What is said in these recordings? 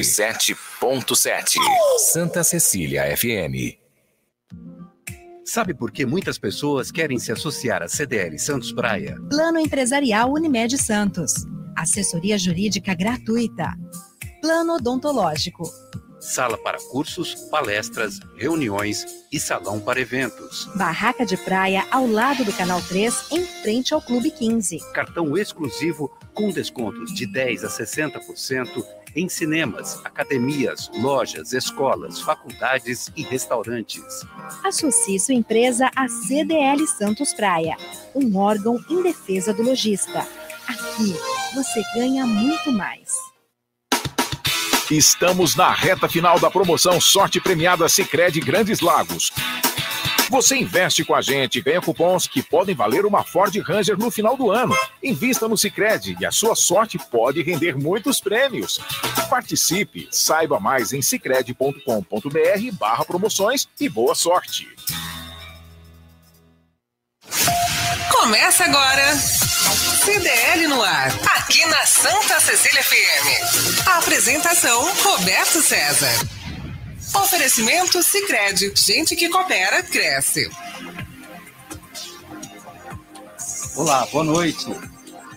7.7 Santa Cecília FM. Sabe por que muitas pessoas querem se associar à CDL Santos Praia? Plano Empresarial Unimed Santos. Assessoria Jurídica Gratuita. Plano Odontológico. Sala para cursos, palestras, reuniões e salão para eventos. Barraca de praia ao lado do Canal 3, em frente ao Clube 15. Cartão exclusivo com descontos de 10 a 60% em cinemas, academias, lojas, escolas, faculdades e restaurantes. Associe sua empresa à CDL Santos Praia, um órgão em defesa do lojista. Aqui você ganha muito mais. Estamos na reta final da promoção Sorte Premiada Sicredi Grandes Lagos. Você investe com a gente e ganha cupons que podem valer uma Ford Ranger no final do ano. Invista no Sicredi e a sua sorte pode render muitos prêmios. Participe, saiba mais em sicredi.com.br barra promoções e boa sorte. Começa agora. CDL no ar, aqui na Santa Cecília FM. A apresentação Roberto César. Oferecimento Sicredi, gente que coopera cresce. Olá, boa noite.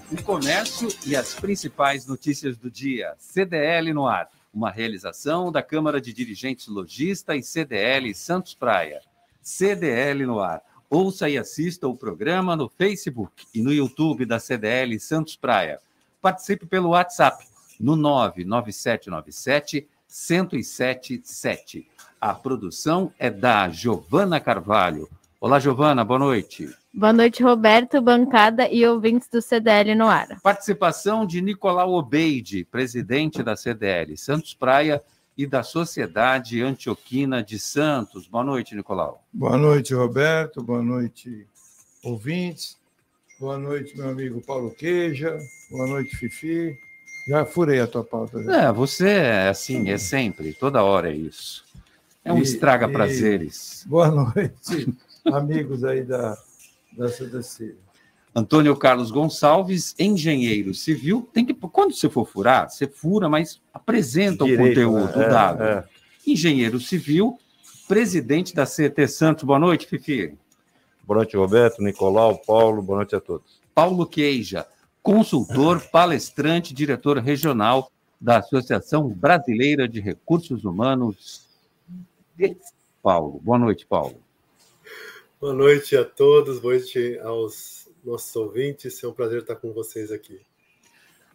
O comércio e as principais notícias do dia. CDL no ar, uma realização da Câmara de Dirigentes Logista e CDL Santos Praia. CDL no ar. Ouça e assista o programa no Facebook e no YouTube da CDL Santos Praia. Participe pelo WhatsApp no 99797 1077. A produção é da Giovana Carvalho. Olá, Giovana, boa noite. Boa noite, Roberto, bancada e ouvintes do CDL no ar. Participação de Nicolau Obeide, presidente da CDL Santos Praia e da Sociedade Antioquina de Santos. Boa noite, Nicolau. Boa noite, Roberto. Boa noite, ouvintes. Boa noite, meu amigo Paulo Queija. Boa noite, Fifi. Já furei a tua pauta. Já. É, você é assim, é sempre, toda hora é isso. É um E- estraga e- prazeres. Boa noite, amigos aí da, da CDC. Antônio Carlos Gonçalves, engenheiro civil. Tem que, quando você for furar, você fura, mas apresenta o Direito, conteúdo, né? o É, dado. é. Engenheiro civil, presidente da CT Santos. Boa noite, Fifi. Boa noite, Roberto, Nicolau, Paulo, boa noite a todos. Paulo Queija, consultor, palestrante, diretor regional da Associação Brasileira de Recursos Humanos de Paulo. Boa noite, Paulo. Boa noite a todos, boa noite aos nossos ouvintes. É um prazer estar com vocês aqui.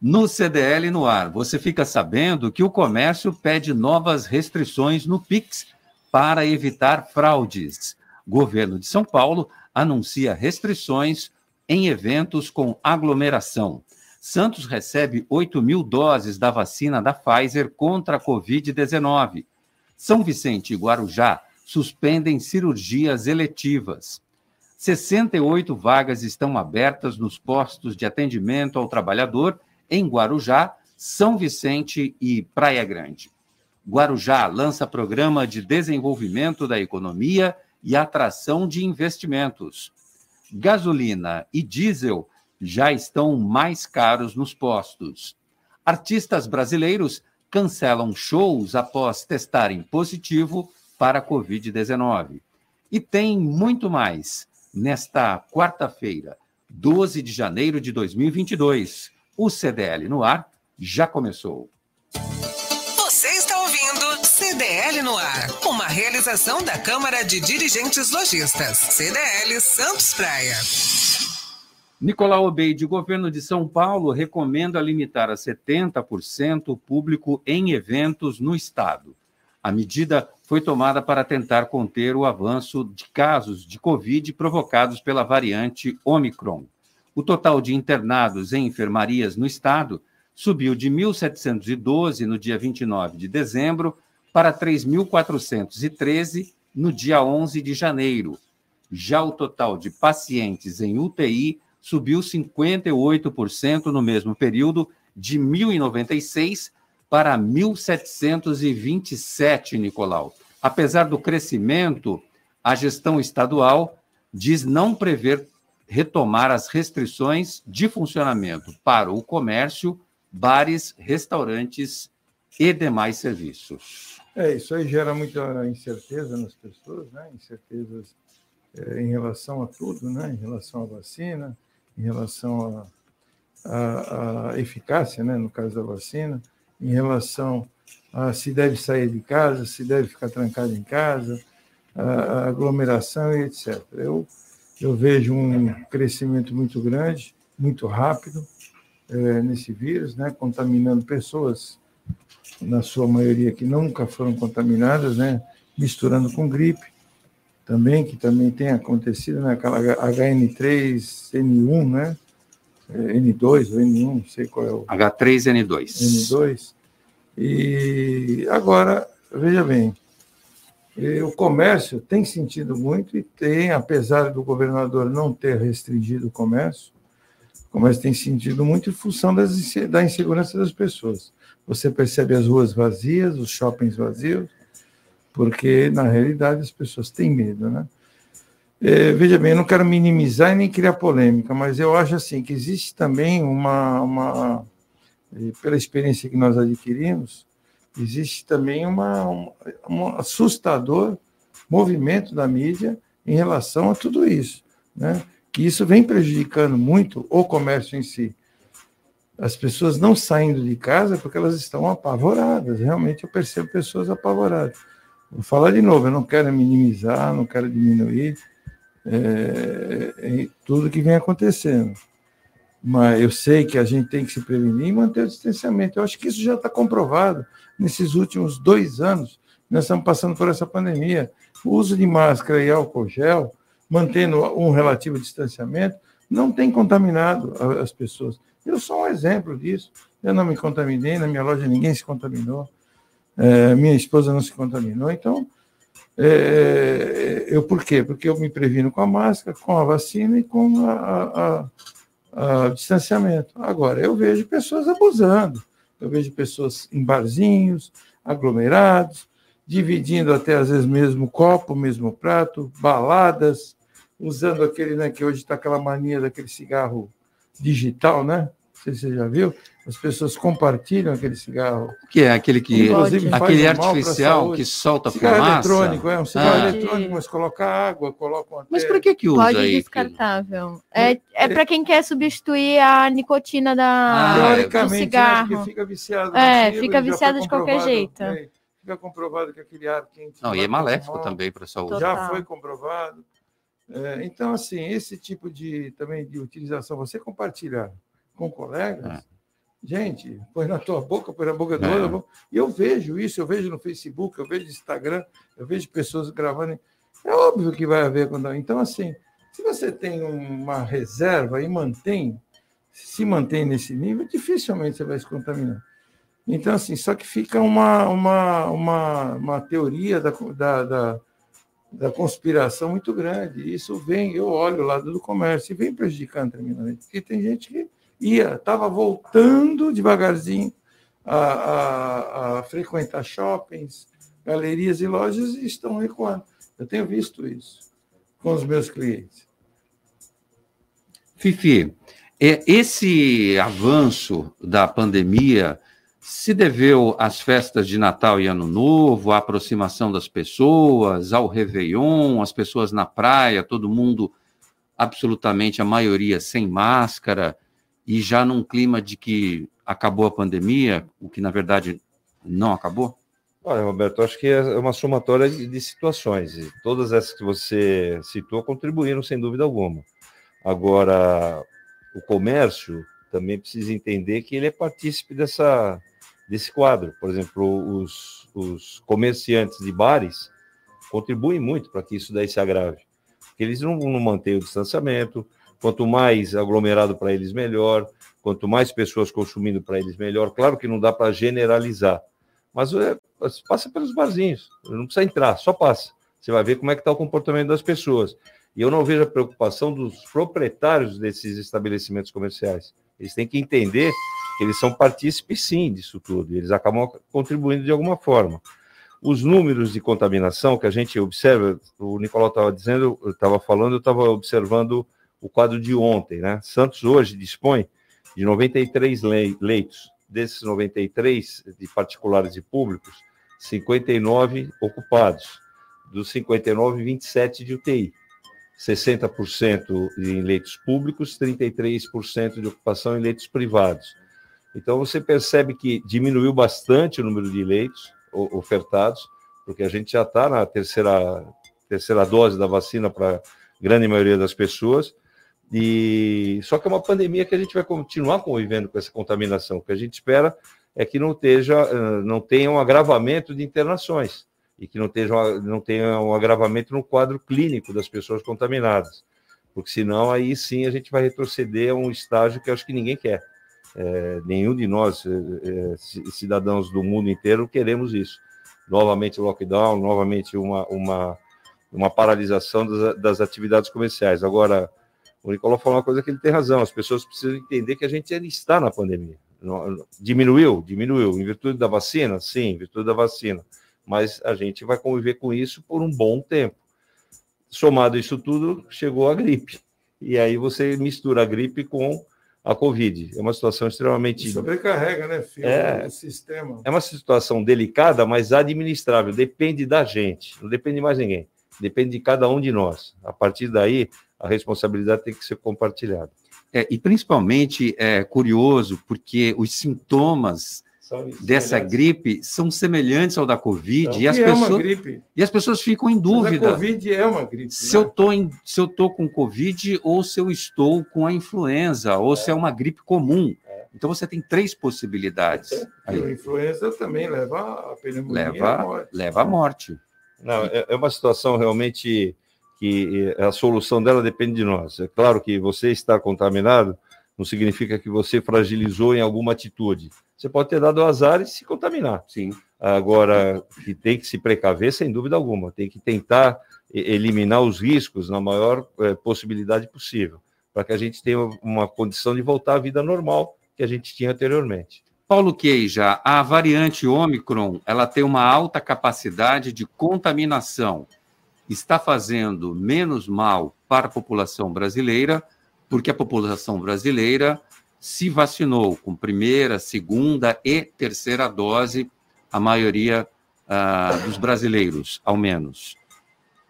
No CDL no ar, você fica sabendo que o comércio pede novas restrições no Pix para evitar fraudes. Governo de São Paulo anuncia restrições em eventos com aglomeração. Santos recebe 8 mil doses da vacina da Pfizer contra a Covid-19. São Vicente e Guarujá suspendem cirurgias eletivas. 68 vagas estão abertas nos postos de atendimento ao trabalhador em Guarujá, São Vicente e Praia Grande. Guarujá lança programa de desenvolvimento da economia e atração de investimentos. Gasolina e diesel já estão mais caros nos postos. Artistas brasileiros cancelam shows após testarem positivo para a Covid-19. E tem muito mais. Nesta quarta-feira, 12 de janeiro de 2022, o CDL no ar já começou. CDL no ar, uma realização da Câmara de Dirigentes Lojistas. CDL Santos Praia. Nicolau Obeide, governo de São Paulo recomenda limitar a 70% o público em eventos no estado. A medida foi tomada para tentar conter o avanço de casos de Covid provocados pela variante Omicron. O total de internados em enfermarias no estado subiu de 1.712 no dia 29 de dezembro para 3.413 no dia 11 de janeiro. Já o total de pacientes em UTI subiu 58% no mesmo período, de 1.096 para 1.727, Nicolau. Apesar do crescimento, a gestão estadual diz não prever retomar as restrições de funcionamento para o comércio, bares, restaurantes e demais serviços. É, isso aí gera muita incerteza nas pessoas, né? Incertezas é, em relação a tudo, né? Em relação à vacina, em relação à eficácia, né? No caso da vacina, em relação a se deve sair de casa, se deve ficar trancado em casa, a aglomeração e etc. Eu, eu vejo um crescimento muito grande, muito rápido é, nesse vírus, né, contaminando pessoas, na sua maioria que nunca foram contaminadas, né, misturando com gripe também, que também tem acontecido, né, aquela HN3N1, né, N2 ou N1, não sei qual é o... H3N2. N2. E agora, veja bem, o comércio tem sentido muito e tem, apesar do governador não ter restringido o comércio, o comércio tem sentido muito em função das, da insegurança das pessoas. Você percebe as ruas vazias, os shoppings vazios, porque, na realidade, as pessoas têm medo, né? É, veja bem, eu não quero minimizar e nem criar polêmica, mas eu acho assim que existe também uma, uma pela experiência que nós adquirimos, existe também uma, um, um assustador movimento da mídia em relação a tudo isso, né? que isso vem prejudicando muito o comércio em si. As pessoas não saindo de casa porque elas estão apavoradas, realmente eu percebo pessoas apavoradas. Vou falar de novo, eu não quero minimizar, não quero diminuir é, é, tudo que vem acontecendo. Mas eu sei que a gente tem que se prevenir e manter o distanciamento. Eu acho que isso já está comprovado nesses últimos dois anos. Nós estamos passando por essa pandemia. O uso de máscara e álcool gel, mantendo um relativo distanciamento, não tem contaminado as pessoas. Eu sou um exemplo disso. Eu não me contaminei, na minha loja ninguém se contaminou, é, minha esposa não se contaminou. Então, é, eu por quê? Porque eu me previno com a máscara, com a vacina e com a distanciamento. Agora, eu vejo pessoas abusando. Eu vejo pessoas em barzinhos, aglomerados, dividindo até às vezes mesmo copo, mesmo prato, baladas, usando aquele, né, que hoje está aquela mania daquele cigarro digital, né? Não sei se você já viu. As pessoas compartilham aquele cigarro. Que é aquele que Inclusive, aquele artificial que solta cigarro fumaça. eletrônico, é um cigarro ah. eletrônico, mas coloca água, coloca uma Mas para que que usa Pode aí? descartável. É, é para quem quer substituir a nicotina da ah, do Teoricamente, né, cigarro. fica viciado. É, naquilo, fica já viciado de qualquer jeito. é, fica comprovado que aquele ar quente. Não, e é maléfico também para a saúde. Já Total. foi comprovado. É, então, assim, esse tipo de também de utilização, você compartilhar com colegas, É. gente, põe na tua boca, põe na boca do É. outro. E eu vejo isso, eu vejo no Facebook, eu vejo no Instagram, eu vejo pessoas gravando. É óbvio que vai haver quando. Então, assim, se você tem uma reserva e mantém, se mantém nesse nível, dificilmente você vai se contaminar. Então, assim, só que fica uma, uma, uma, uma teoria da, da, da, da conspiração muito grande. Isso vem, eu olho o lado do comércio e vem prejudicando tremendamente. Porque tem gente que ia, estava voltando devagarzinho a, a, a frequentar shoppings, galerias e lojas e estão recuando. Eu tenho visto isso com os meus clientes. Fifi, é, esse avanço da pandemia se deveu às festas de Natal e Ano Novo, à aproximação das pessoas, ao Réveillon, as pessoas na praia, todo mundo, absolutamente a maioria sem máscara, e já num clima de que acabou a pandemia, o que na verdade não acabou? Olha, Roberto, acho que é uma somatória de, situações. E todas essas que você citou contribuíram, sem dúvida alguma. Agora, o comércio também precisa entender que ele é partícipe dessa, desse quadro. Por exemplo, os, os comerciantes de bares contribuem muito para que isso daí se agrave. Porque eles não, não mantêm o distanciamento, quanto mais aglomerado para eles, melhor, quanto mais pessoas consumindo para eles, melhor. Claro que não dá para generalizar, mas é, passa pelos barzinhos, não precisa entrar, só passa. Você vai ver como é que está o comportamento das pessoas. E eu não vejo a preocupação dos proprietários desses estabelecimentos comerciais. Eles têm que entender eles são partícipes, sim, disso tudo. Eles acabam contribuindo de alguma forma. Os números de contaminação que a gente observa, o Nicolau estava dizendo, estava falando, eu estava observando o quadro de ontem, né? Santos hoje dispõe de 93 lei- leitos desses 93 de particulares e públicos, 59 ocupados. Dos 59, 27 de UTI. 60% em leitos públicos, 33% de ocupação em leitos privados. Então, você percebe que diminuiu bastante o número de leitos ofertados, porque a gente já está na terceira, terceira dose da vacina para a grande maioria das pessoas, e só que é uma pandemia que a gente vai continuar convivendo com essa contaminação. O que a gente espera é que não, esteja, não tenha um agravamento de internações e que não, esteja, não tenha um agravamento no quadro clínico das pessoas contaminadas, porque senão aí sim a gente vai retroceder a um estágio que acho que ninguém quer. É, nenhum de nós, é, é cidadãos do mundo inteiro, queremos isso. Novamente lockdown, novamente uma, uma, uma paralisação das, das atividades comerciais. Agora, o Nicolau falou uma coisa que ele tem razão, as pessoas precisam entender que a gente está na pandemia. Diminuiu? Diminuiu. Em virtude da vacina? Sim, em virtude da vacina. Mas a gente vai conviver com isso por um bom tempo. Somado isso tudo, chegou a gripe. E aí você mistura a gripe com a Covid. É uma situação extremamente. Sobrecarrega, né, filho? É, o sistema. É uma situação delicada, mas administrável. Depende da gente, não depende de mais ninguém. Depende de cada um de nós. A partir daí, a responsabilidade tem que ser compartilhada. É, e principalmente é curioso porque os sintomas dessa gripe são semelhantes ao da Covid então, e, as pessoas, é e as pessoas ficam em dúvida. Mas a Covid é uma gripe. Se né? eu tô em, se eu estou com Covid ou se eu estou com a influenza ou é. se é uma gripe comum. É. Então você tem três possibilidades. É. A influenza também leva a pneumonia leva, à morte. Leva à morte. Não, é, é uma situação realmente que a solução dela depende de nós. É claro que você estar contaminado não significa que você fragilizou em alguma atitude. Você pode ter dado azar e se contaminar. Sim. Agora, que tem que se precaver, sem dúvida alguma. Tem que tentar eliminar os riscos na maior é, possibilidade possível, para que a gente tenha uma condição de voltar à vida normal que a gente tinha anteriormente. Paulo Queija, a variante Ômicron, ela tem uma alta capacidade de contaminação está fazendo menos mal para a população brasileira, porque a população brasileira se vacinou com primeira, segunda e terceira dose, a maioria uh, dos brasileiros, ao menos.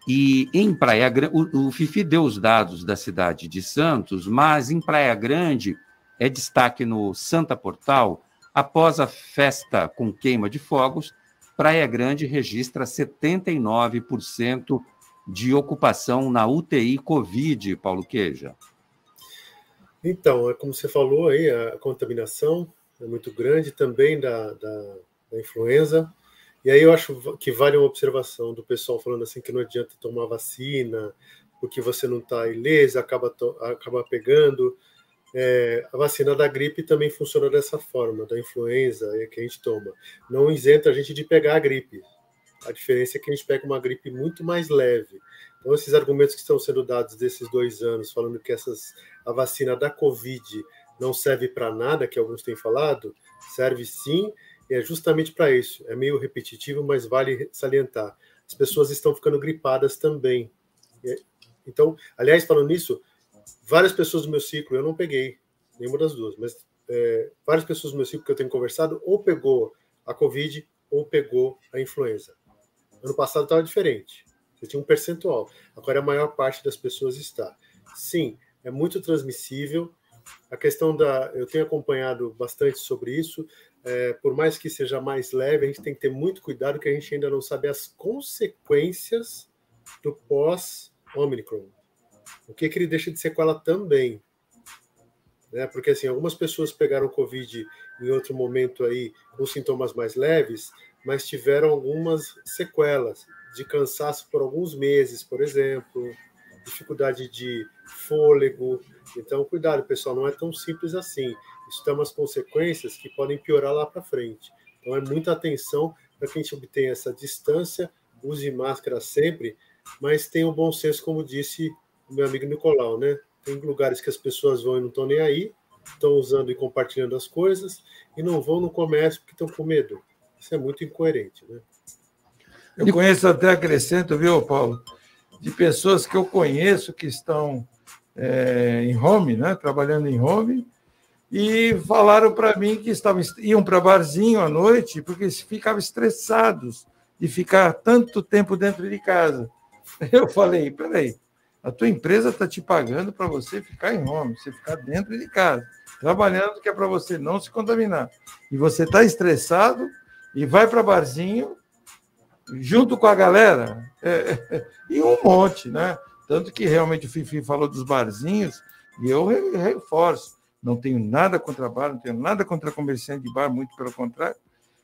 E em Praia Grande, o, o Fifi deu os dados da cidade de Santos, mas em Praia Grande é destaque no Santa Portal, após a festa com queima de fogos, Praia Grande registra 79% de ocupação na UTI Covid, Paulo Queja. Então, é como você falou aí, a contaminação é muito grande também da, da, da influenza. E aí eu acho que vale uma observação do pessoal falando assim que não adianta tomar vacina, porque você não está ilesa, acaba, acaba pegando. É, a vacina da gripe também funciona dessa forma, da influenza é que a gente toma. Não isenta a gente de pegar a gripe. A diferença é que a gente pega uma gripe muito mais leve. Então, esses argumentos que estão sendo dados desses dois anos, falando que essas, a vacina da Covid não serve para nada, que alguns têm falado, serve sim, e é justamente para isso. É meio repetitivo, mas vale salientar. As pessoas estão ficando gripadas também. Então, aliás, falando nisso, várias pessoas do meu ciclo, eu não peguei nenhuma das duas, mas é, várias pessoas do meu ciclo que eu tenho conversado ou pegou a Covid ou pegou a influenza. Ano passado estava diferente. Você tinha um percentual. Agora a maior parte das pessoas está. Sim, é muito transmissível. A questão da. Eu tenho acompanhado bastante sobre isso. É, por mais que seja mais leve, a gente tem que ter muito cuidado, que a gente ainda não sabe as consequências do pós-Omicron. O que, que ele deixa de sequela também. Né? Porque assim, algumas pessoas pegaram Covid em outro momento aí com sintomas mais leves, mas tiveram algumas sequelas de cansaço por alguns meses, por exemplo, dificuldade de fôlego. Então, cuidado, pessoal, não é tão simples assim. Isso tem umas consequências que podem piorar lá para frente. Então, é muita atenção para que a gente obtenha essa distância, use máscara sempre, mas tenha o bom senso, como disse o meu amigo Nicolau, né? Tem lugares que as pessoas vão e não estão nem aí, estão usando e compartilhando as coisas, e não vão no comércio porque estão com medo. Isso é muito incoerente, né? Eu conheço até acrescento, viu, Paulo, de pessoas que eu conheço que estão é, em home, né, trabalhando em home, e falaram para mim que estavam, iam para barzinho à noite porque ficavam estressados de ficar tanto tempo dentro de casa. Eu falei, peraí, a tua empresa está te pagando para você ficar em home, você ficar dentro de casa, trabalhando, que é para você não se contaminar. E você está estressado e vai para barzinho junto com a galera, é, e um monte, né? Tanto que realmente o Fifi falou dos barzinhos, e eu reforço. Não tenho nada contra bar, não tenho nada contra comerciante de bar, muito pelo contrário.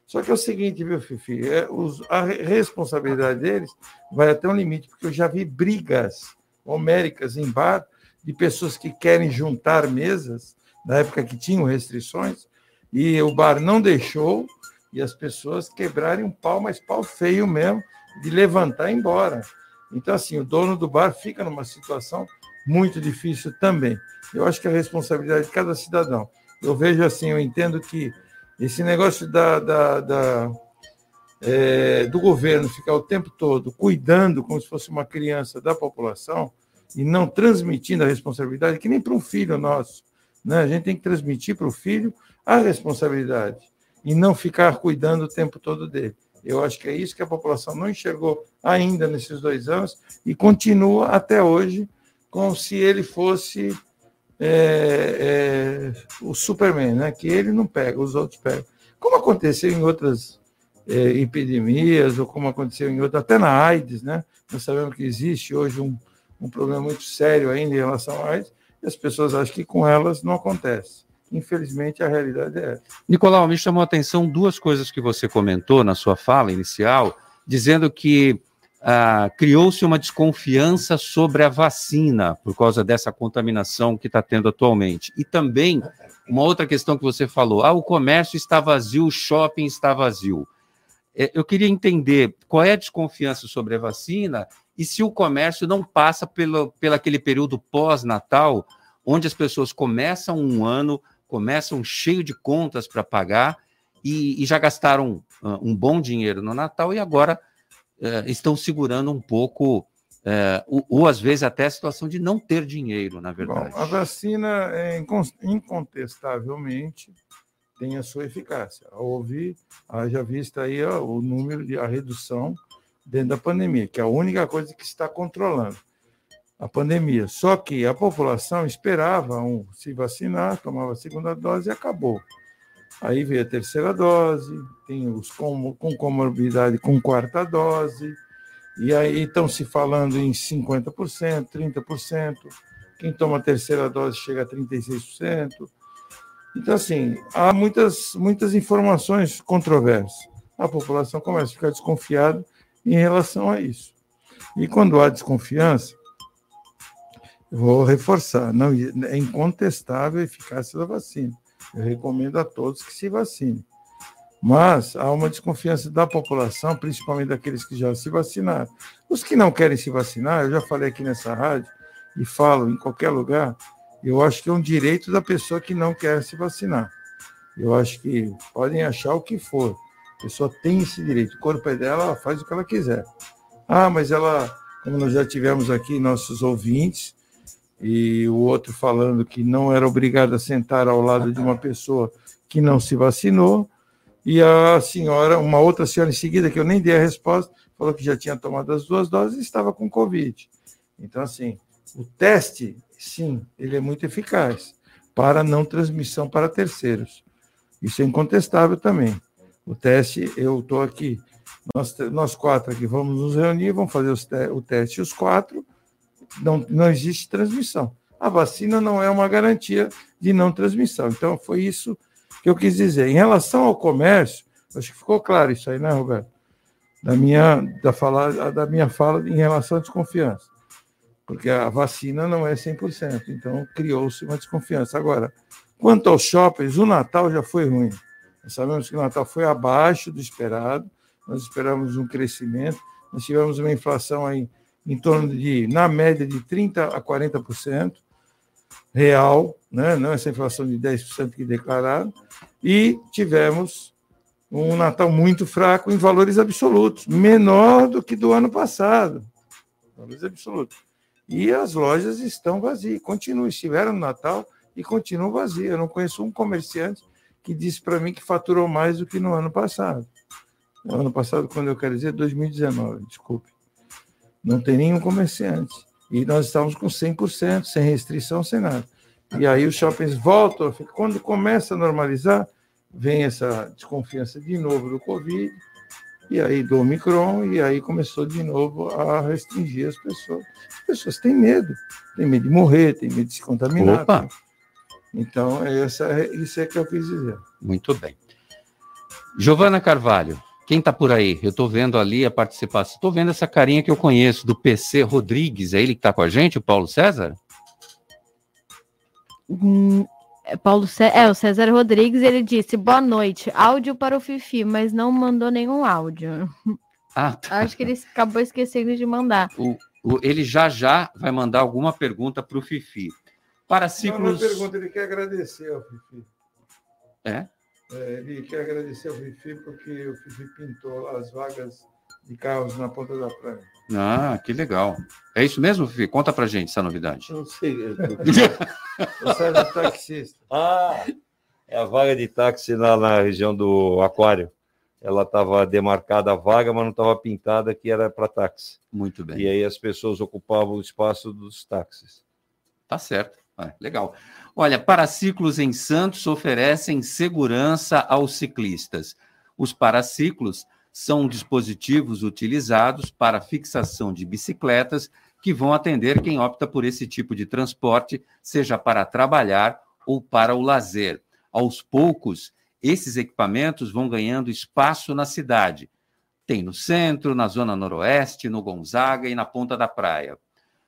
Só que é o seguinte, viu, Fifi? É, os, a responsabilidade deles vai até um limite, porque eu já vi brigas homéricas em bar de pessoas que querem juntar mesas, na época que tinham restrições, e o bar não deixou, e as pessoas quebrarem um pau, mas pau feio mesmo, de levantar e ir embora. Então, assim, o dono do bar fica numa situação muito difícil também. Eu acho que é a responsabilidade de cada cidadão. Eu vejo assim, eu entendo que esse negócio da, da, da é, do governo ficar o tempo todo cuidando como se fosse uma criança da população e não transmitindo a responsabilidade, que nem para um filho nosso. Né? A gente tem que transmitir para o filho a responsabilidade e não ficar cuidando o tempo todo dele. Eu acho que é isso que a população não enxergou ainda nesses dois anos e continua até hoje como se ele fosse é, é, o Superman, né? que ele não pega, os outros pegam. Como aconteceu em outras é, epidemias, ou como aconteceu em outras, até na AIDS, né? nós sabemos que existe hoje um, um problema muito sério ainda em relação à AIDS, e as pessoas acham que com elas não acontece. Infelizmente, a realidade é essa. Nicolau, me chamou a atenção duas coisas que você comentou na sua fala inicial, dizendo que ah, criou-se uma desconfiança sobre a vacina por causa dessa contaminação que está tendo atualmente. E também uma outra questão que você falou: ah, o comércio está vazio, o shopping está vazio. É, eu queria entender qual é a desconfiança sobre a vacina e se o comércio não passa pelo, pelo aquele período pós-natal, onde as pessoas começam um ano, começam cheio de contas para pagar e, e, já gastaram uh, um bom dinheiro no Natal e agora uh, estão segurando um pouco, uh, ou, ou, às vezes até a situação de não ter dinheiro, na verdade. Bom, a vacina, é, incontestavelmente, tem a sua eficácia. Houve, haja vista aí ó, o número de a redução dentro da pandemia, que é a única coisa que está controlando a pandemia. Só que a população esperava um, se vacinar, tomava a segunda dose e acabou. Aí veio a terceira dose, tem os com, com comorbidade com quarta dose, e aí estão se falando em 50%, 30%. Quem toma a terceira dose chega a 36%. Então, assim, há muitas, muitas informações controversas. A população começa a ficar desconfiada em relação a isso. E quando há desconfiança, vou reforçar, não é incontestável a eficácia da vacina. Eu recomendo a todos que se vacinem. Mas há uma desconfiança da população, principalmente daqueles que já se vacinaram. Os que não querem se vacinar, eu já falei aqui nessa rádio e falo em qualquer lugar, eu acho que é um direito da pessoa que não quer se vacinar. Eu acho que podem achar o que for. A pessoa tem esse direito. O corpo é dela, ela faz o que ela quiser. Ah, mas ela, como nós já tivemos aqui nossos ouvintes, e o outro falando que não era obrigado a sentar ao lado de uma pessoa que não se vacinou, e a senhora, uma outra senhora em seguida, que eu nem dei a resposta, falou que já tinha tomado as duas doses e estava com Covid. Então, assim, o teste, sim, ele é muito eficaz para não transmissão para terceiros. Isso é incontestável também. O teste, eu estou aqui, nós, nós quatro aqui vamos nos reunir, vamos fazer te o teste os quatro, não, não existe transmissão. A vacina não é uma garantia de não transmissão. Então, foi isso que eu quis dizer. Em relação ao comércio, acho que ficou claro isso aí, né, Roberto? Da minha, da, fala, da minha fala em relação à desconfiança. Porque a vacina não é 100%, então criou-se uma desconfiança. Agora, quanto aos shoppings, o Natal já foi ruim. Nós sabemos que o Natal foi abaixo do esperado, nós esperamos um crescimento, nós tivemos uma inflação aí em torno de, na média, de 30% a 40% real, né? não essa inflação de 10% que declararam, e tivemos um Natal muito fraco em valores absolutos, menor do que do ano passado. Valores absolutos. E as lojas estão vazias, continuam, estiveram no Natal e continuam vazias. Eu não conheço um comerciante que disse para mim que faturou mais do que no ano passado. No ano passado, quando eu quero dizer, 2019, desculpe. Não tem nenhum comerciante. E nós estamos com 100%, sem restrição, sem nada. E aí os shoppings voltam, quando começa a normalizar, vem essa desconfiança de novo do Covid, e aí do Omicron, e aí começou de novo a restringir as pessoas. As pessoas têm medo, têm medo de morrer, têm medo de se contaminar. Opa. Então, essa, é, isso é que eu quis dizer. Muito bem. Giovana Carvalho, quem está por aí? Eu estou vendo ali a participação. Estou vendo essa carinha que eu conheço, do PC Rodrigues. É ele que está com a gente, o Paulo César? Hum, é Paulo César, é, o César Rodrigues, ele disse, boa noite, áudio para o Fifi, mas não mandou nenhum áudio. Ah, tá. Acho que ele acabou esquecendo de mandar. O, o, ele já já vai mandar alguma pergunta para o Fifi. Para ciclos... Não, pergunta, ele quer agradecer ao Fifi. É? É, ele quer agradecer ao Fifi porque o Fifi pintou as vagas de carros na ponta da praia. Ah, que legal. É isso mesmo, Fifi? Conta pra gente essa novidade. Não sei. Você é taxista. Ah, é a vaga de táxi lá na região do Aquário. Ela estava demarcada a vaga, mas não estava pintada que era para táxi. Muito bem. E aí as pessoas ocupavam o espaço dos táxis. Tá certo. Ah, legal. Olha, paraciclos em Santos oferecem segurança aos ciclistas. Os paraciclos são dispositivos utilizados para fixação de bicicletas que vão atender quem opta por esse tipo de transporte, seja para trabalhar ou para o lazer. Aos poucos, esses equipamentos vão ganhando espaço na cidade. Tem no centro, na zona noroeste, no Gonzaga e na ponta da praia.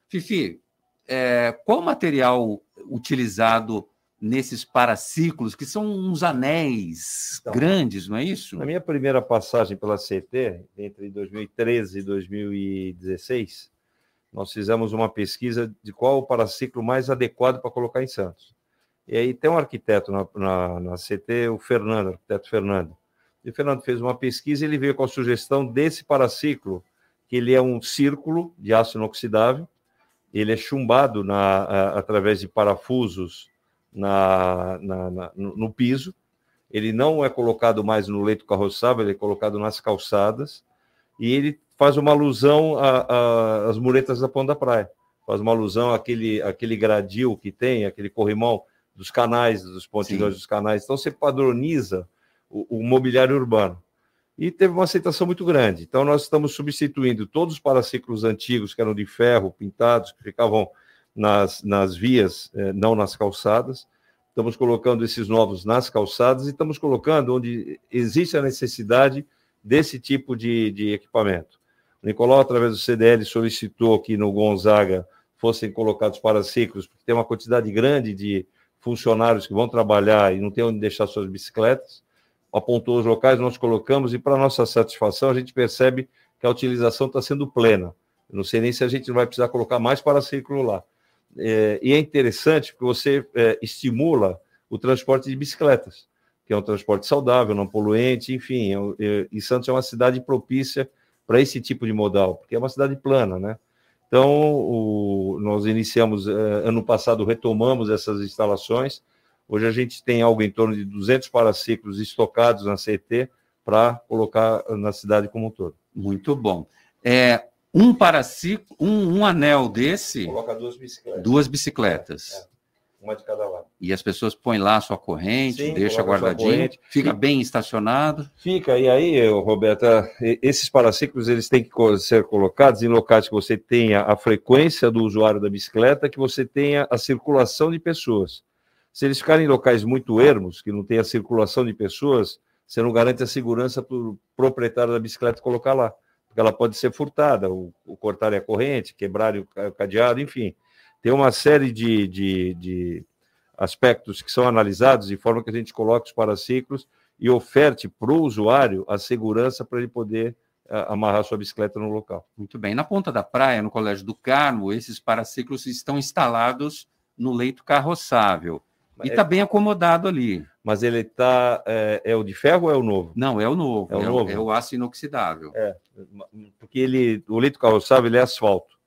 Fifi, é, qual material utilizado nesses paraciclos, que são uns anéis então, grandes, não é isso? Na minha primeira passagem pela CT, entre 2013 e 2016, nós fizemos uma pesquisa de qual o paraciclo mais adequado para colocar em Santos. E aí tem um arquiteto na, na, na CT, o Fernando, o arquiteto Fernando. E o Fernando fez uma pesquisa e ele veio com a sugestão desse paraciclo, que ele é um círculo de aço inoxidável, ele é chumbado na, a, através de parafusos na, na, na, no piso, ele não é colocado mais no leito carroçável, ele é colocado nas calçadas, e ele faz uma alusão às muretas da Ponta da Praia, faz uma alusão àquele, àquele gradil que tem, aquele corrimão dos canais, dos pontilhões dos canais. Então, você padroniza o, o mobiliário urbano e teve uma aceitação muito grande. Então, nós estamos substituindo todos os paraciclos antigos, que eram de ferro, pintados, que ficavam nas, nas vias, eh, não nas calçadas. Estamos colocando esses novos nas calçadas e estamos colocando onde existe a necessidade desse tipo de, de equipamento. O Nicolau, através do CDL, solicitou que no Gonzaga fossem colocados paraciclos, porque tem uma quantidade grande de funcionários que vão trabalhar e não tem onde deixar suas bicicletas apontou os locais, nós colocamos, e para nossa satisfação, a gente percebe que a utilização está sendo plena. Eu não sei nem se a gente não vai precisar colocar mais paraciclo lá. É, e é interessante porque você é, estimula o transporte de bicicletas, que é um transporte saudável, não poluente, enfim. É, é e Santos é uma cidade propícia para esse tipo de modal, porque é uma cidade plana, né? Então, o, nós iniciamos, é, ano passado, retomamos essas instalações, Hoje a gente tem algo em torno de 200 paraciclos estocados na CT para colocar na cidade como um todo. Muito bom. É, um paraciclo, um, um anel desse. Coloca duas bicicletas. Duas bicicletas. É, uma de cada lado. E as pessoas põem lá a sua corrente, Sim, deixa guardadinho, fica bem estacionado. Fica, e aí, Roberta, esses paraciclos eles têm que ser colocados em locais que você tenha a frequência do usuário da bicicleta, que você tenha a circulação de pessoas. Se eles ficarem em locais muito ermos, que não tem a circulação de pessoas, você não garante a segurança para o proprietário da bicicleta colocar lá, porque ela pode ser furtada, ou, ou a corrente, quebrarem o cadeado, enfim. Tem uma série de, de, de aspectos que são analisados de forma que a gente coloque os paraciclos e oferte para o usuário a segurança para ele poder amarrar sua bicicleta no local. Muito bem. Na ponta da praia, no Colégio do Carmo, esses paraciclos estão instalados no leito carroçável. E está é... bem acomodado ali. Mas ele está. É, é, o de ferro ou é o novo? Não, é o novo. É o, é novo. é o aço inoxidável. É, porque ele, o leito carroçável ele é asfalto.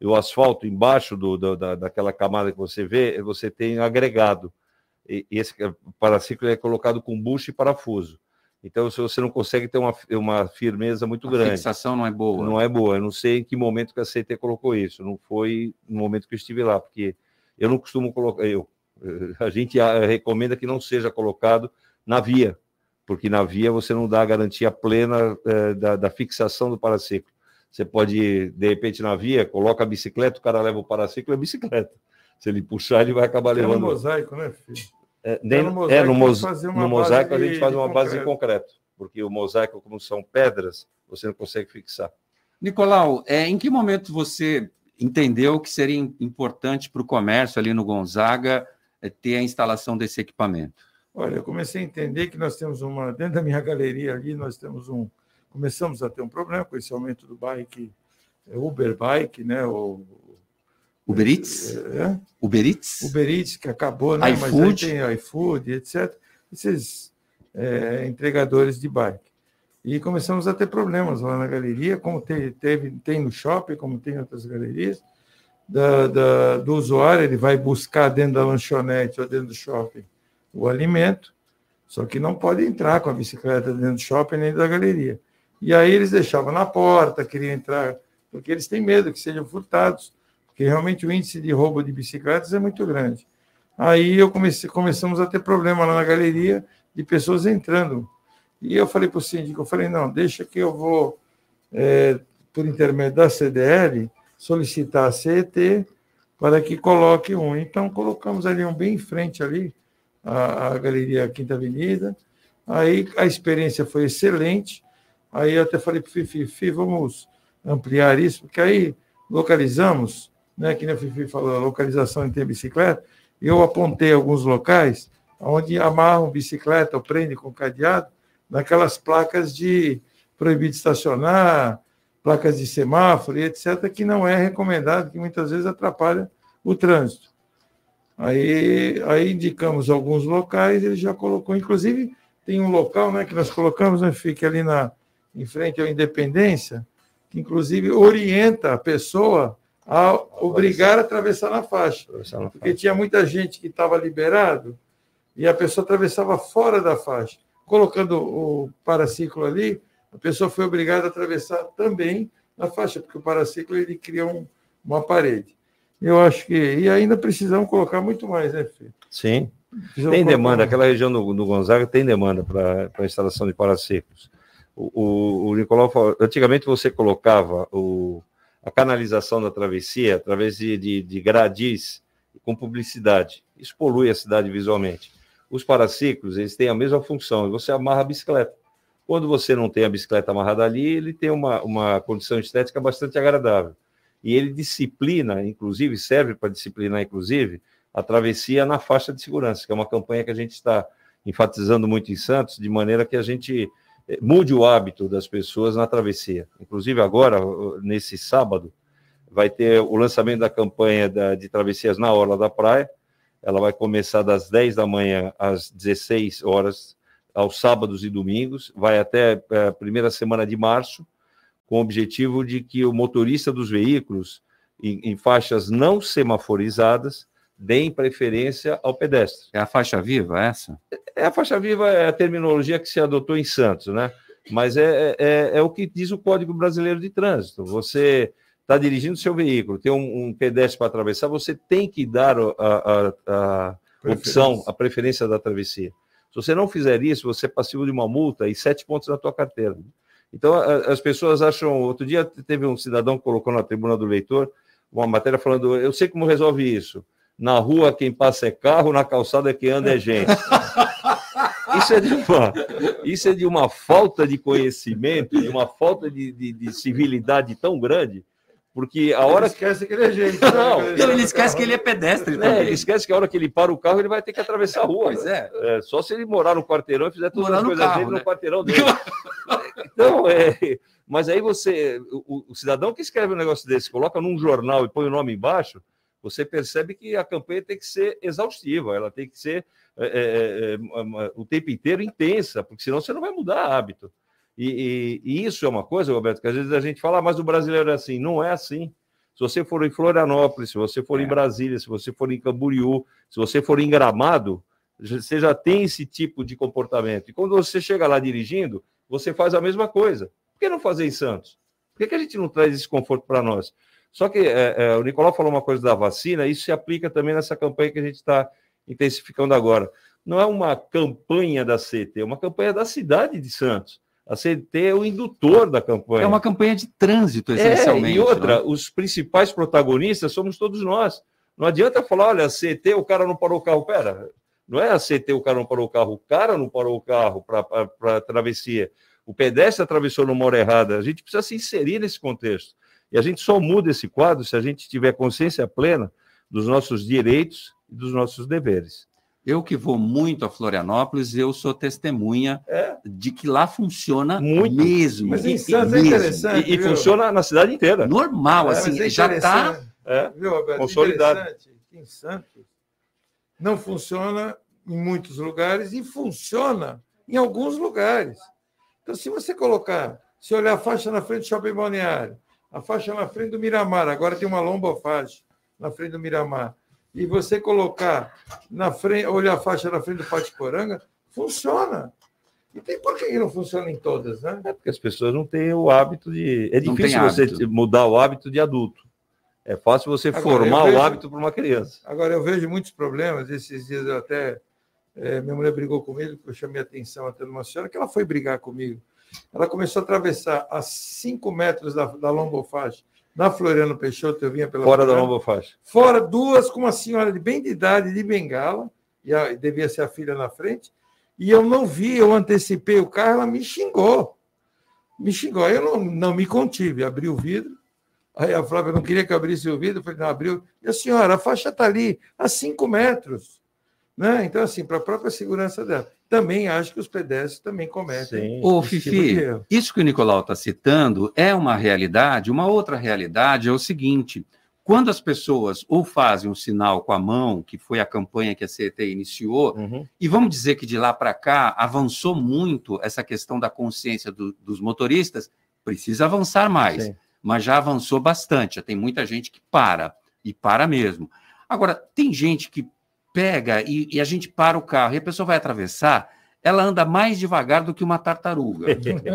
e o asfalto embaixo do, do, da, daquela camada que você vê, você tem agregado. E, e esse paraciclo é colocado com bucho e parafuso. Então, se você não consegue ter uma, uma firmeza muito a grande. A fixação não é boa. Não é boa. Eu não sei em que momento que a CT colocou isso. Não foi no momento que eu estive lá, porque eu não costumo colocar. Eu, a gente recomenda que não seja colocado na via, porque na via você não dá a garantia plena é, da, da, fixação do paraciclo. Você pode, de repente, na via, coloca a bicicleta, o cara leva o paraciclo e a bicicleta. Se ele puxar, ele vai acabar levando. É no mosaico, né, filho? É, nem, é, no mosaico, é, no, mos, no mosaico a gente faz uma base de concreto, porque o mosaico, como são pedras, você não consegue fixar. Nicolau, é, em que momento você entendeu que seria importante para o comércio ali no Gonzaga ter a instalação desse equipamento? Olha, eu comecei a entender que nós temos uma, dentro da minha galeria ali, nós temos um, começamos a ter um problema com esse aumento do bike, é Uber Bike, né? O, Uber Eats? É, Uber Eats? Uber Eats, que acabou, né? iFood. Mas tem iFood, etc. Esses é, entregadores de bike. E começamos a ter problemas lá na galeria, como teve, teve tem no shopping, como tem em outras galerias, da, da, do usuário, ele vai buscar dentro da lanchonete ou dentro do shopping o alimento, só que não pode entrar com a bicicleta dentro do shopping nem da galeria. E aí eles deixavam na porta, queriam entrar, porque eles têm medo que sejam furtados, porque realmente o índice de roubo de bicicletas é muito grande. Aí eu comecei, começamos a ter problema lá na galeria de pessoas entrando. E eu falei para o síndico, eu falei, não, deixa que eu vou, é, por intermédio da CDL, solicitar a CET para que coloque um. Então, colocamos ali um bem em frente ali, a, a Galeria Quinta Avenida. Aí a experiência foi excelente. Aí eu até falei para o Fifi, Fifi, vamos ampliar isso, porque aí localizamos, né, que nem o Fifi falou, a localização em ter bicicleta, eu apontei alguns locais onde amarram bicicleta ou prende com cadeado naquelas placas de proibido estacionar, placas de semáforo e etc., que não é recomendado, que muitas vezes atrapalha o trânsito. Aí, aí indicamos alguns locais, ele já colocou, inclusive tem um local né, que nós colocamos, né, fica ali na, em frente à Independência, que inclusive orienta a pessoa a obrigar a atravessar na faixa. Porque tinha muita gente que estava liberado e a pessoa atravessava fora da faixa. Colocando o paraciclo ali, a pessoa foi obrigada a atravessar também na faixa, porque o paraciclo ele cria um, uma parede. Eu acho que. E ainda precisamos colocar muito mais, né, Fê? Sim. Precisamos tem demanda, mais. aquela região do, do Gonzaga tem demanda para a instalação de paraciclos. O, o, o Nicolau falou, antigamente você colocava o, a canalização da travessia através de, de, de gradis com publicidade. Isso polui a cidade visualmente. Os paraciclos, eles têm a mesma função, você amarra a bicicleta. Quando você não tem a bicicleta amarrada ali, ele tem uma, uma condição estética bastante agradável. E ele disciplina, inclusive, serve para disciplinar, inclusive, a travessia na faixa de segurança, que é uma campanha que a gente está enfatizando muito em Santos, de maneira que a gente eh, mude o hábito das pessoas na travessia. Inclusive, agora, nesse sábado, vai ter o lançamento da campanha de travessias na Orla da Praia. Ela vai começar das 10 da manhã às 16 horas, aos sábados e domingos, vai até eh, a primeira semana de março, com o objetivo de que o motorista dos veículos em, em faixas não semaforizadas deem preferência ao pedestre. É a faixa viva essa? É a faixa viva, é a terminologia que se adotou em Santos, né? Mas é, é, é o que diz o Código Brasileiro de Trânsito. Você está dirigindo seu veículo, tem um, um pedestre para atravessar, você tem que dar a, a, a opção, a preferência da travessia. Se você não fizer isso, você é passivo de uma multa e sete pontos na tua carteira. Então, as pessoas acham. Outro dia teve um cidadão que colocou na tribuna do leitor uma matéria falando: eu sei como resolve isso. Na rua quem passa é carro, na calçada quem anda é gente. Isso é de uma, isso é de uma falta de conhecimento, de uma falta de, de, de civilidade tão grande, porque a hora. Ele esquece que ele é gente. Não, né? ele esquece que ele é pedestre. É, ele esquece que a hora que ele para o carro, ele vai ter que atravessar a rua. Pois é. é só se ele morar no quarteirão e fizer todas morar as coisas carro, dele né? no quarteirão dele. então, é. Mas aí você. O, o cidadão que escreve um negócio desse, coloca num jornal e põe o nome embaixo, você percebe que a campanha tem que ser exaustiva, ela tem que ser é, é, é, o tempo inteiro intensa, porque senão você não vai mudar hábito. E, e, e, isso é uma coisa, Roberto, que às vezes a gente fala, ah, mas o brasileiro é assim. Não é assim. Se você for em Florianópolis, se você for é. em Brasília, se você for em Camboriú, se você for em Gramado, você já tem esse tipo de comportamento. E quando você chega lá dirigindo, você faz a mesma coisa. Por que não fazer em Santos? Por que, que a gente não traz esse conforto para nós? Só que é, é, o Nicolau falou uma coisa da vacina, isso se aplica também nessa campanha que a gente está intensificando agora. Não é uma campanha da CT, é uma campanha da cidade de Santos. A CT é o indutor da campanha. É uma campanha de trânsito, essencialmente. É, e outra, né? os principais protagonistas somos todos nós. Não adianta falar, olha, a CT, o cara não parou o carro. Pera, não é a CT, o cara não parou o carro, o cara não parou o carro para a travessia. O pedestre atravessou numa hora errada. A gente precisa se inserir nesse contexto. E a gente só muda esse quadro se a gente tiver consciência plena dos nossos direitos e dos nossos deveres. Eu que vou muito a Florianópolis, eu sou testemunha é. de que lá funciona muito. mesmo. Mas em Santos é interessante. E, e funciona na cidade inteira. Normal, é, assim, é já está é, consolidado. Em Santos não funciona em muitos lugares e funciona em alguns lugares. Então, se você colocar, se olhar a faixa na frente do Shopping Balneário, a faixa na frente do Miramar, agora tem uma lomba faixa na frente do Miramar, e você colocar na frente, olhar a faixa na frente do Patiporanga, funciona. E tem por que não funciona em todas, né? É porque as pessoas não têm o hábito de. É difícil você mudar o hábito de adulto. É fácil você agora, formar vejo, o hábito para uma criança. Agora, eu vejo muitos problemas. Esses dias eu até. É, minha mulher brigou comigo, eu chamei a atenção até de uma senhora, que ela foi brigar comigo. Ela começou a atravessar a 5 metros da, da lombofaixa na Floriano Peixoto, eu vinha pela. Fora da nova faixa. Fora duas com uma senhora de bem de idade, de bengala, e a, devia ser a filha na frente, e eu não vi, eu antecipei o carro, ela me xingou. Me xingou. Aí eu não, não me contive, abri o vidro. Aí a Flávia não queria que abrisse o vidro, eu falei, não, abriu. E a senhora, a faixa está ali, a cinco metros. Né? Então, assim, para a própria segurança dela. Também acho que os pedestres também cometem. Ô, Fifi, tipo isso que o Nicolau está citando é uma realidade. Uma outra realidade é o seguinte: quando as pessoas ou fazem um sinal com a mão, que foi a campanha que a CET iniciou, uhum. e vamos dizer que de lá para cá avançou muito essa questão da consciência do, dos motoristas, precisa avançar mais, Sim. mas já avançou bastante. Já tem muita gente que para, e para mesmo. Agora, tem gente que pega e, e, a gente para o carro e a pessoa vai atravessar, ela anda mais devagar do que uma tartaruga.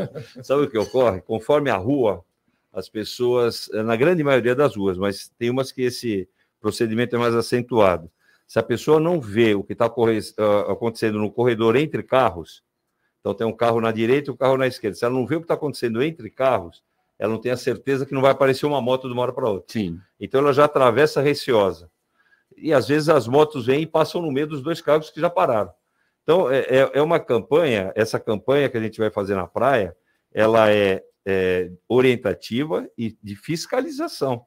Sabe o que ocorre? Conforme a rua, as pessoas, na grande maioria das ruas, mas tem umas que esse procedimento é mais acentuado. Se a pessoa não vê o que está ah, acontecendo no corredor entre carros, então tem um carro na direita e um carro na esquerda. Se ela não vê o que está acontecendo entre carros, ela não tem a certeza que não vai aparecer uma moto de uma hora para outra. Sim. Então ela já atravessa receosa e às vezes as motos vêm e passam no meio dos dois carros que já pararam. Então, é, é, é uma campanha, essa campanha que a gente vai fazer na praia, ela é, é orientativa e de fiscalização.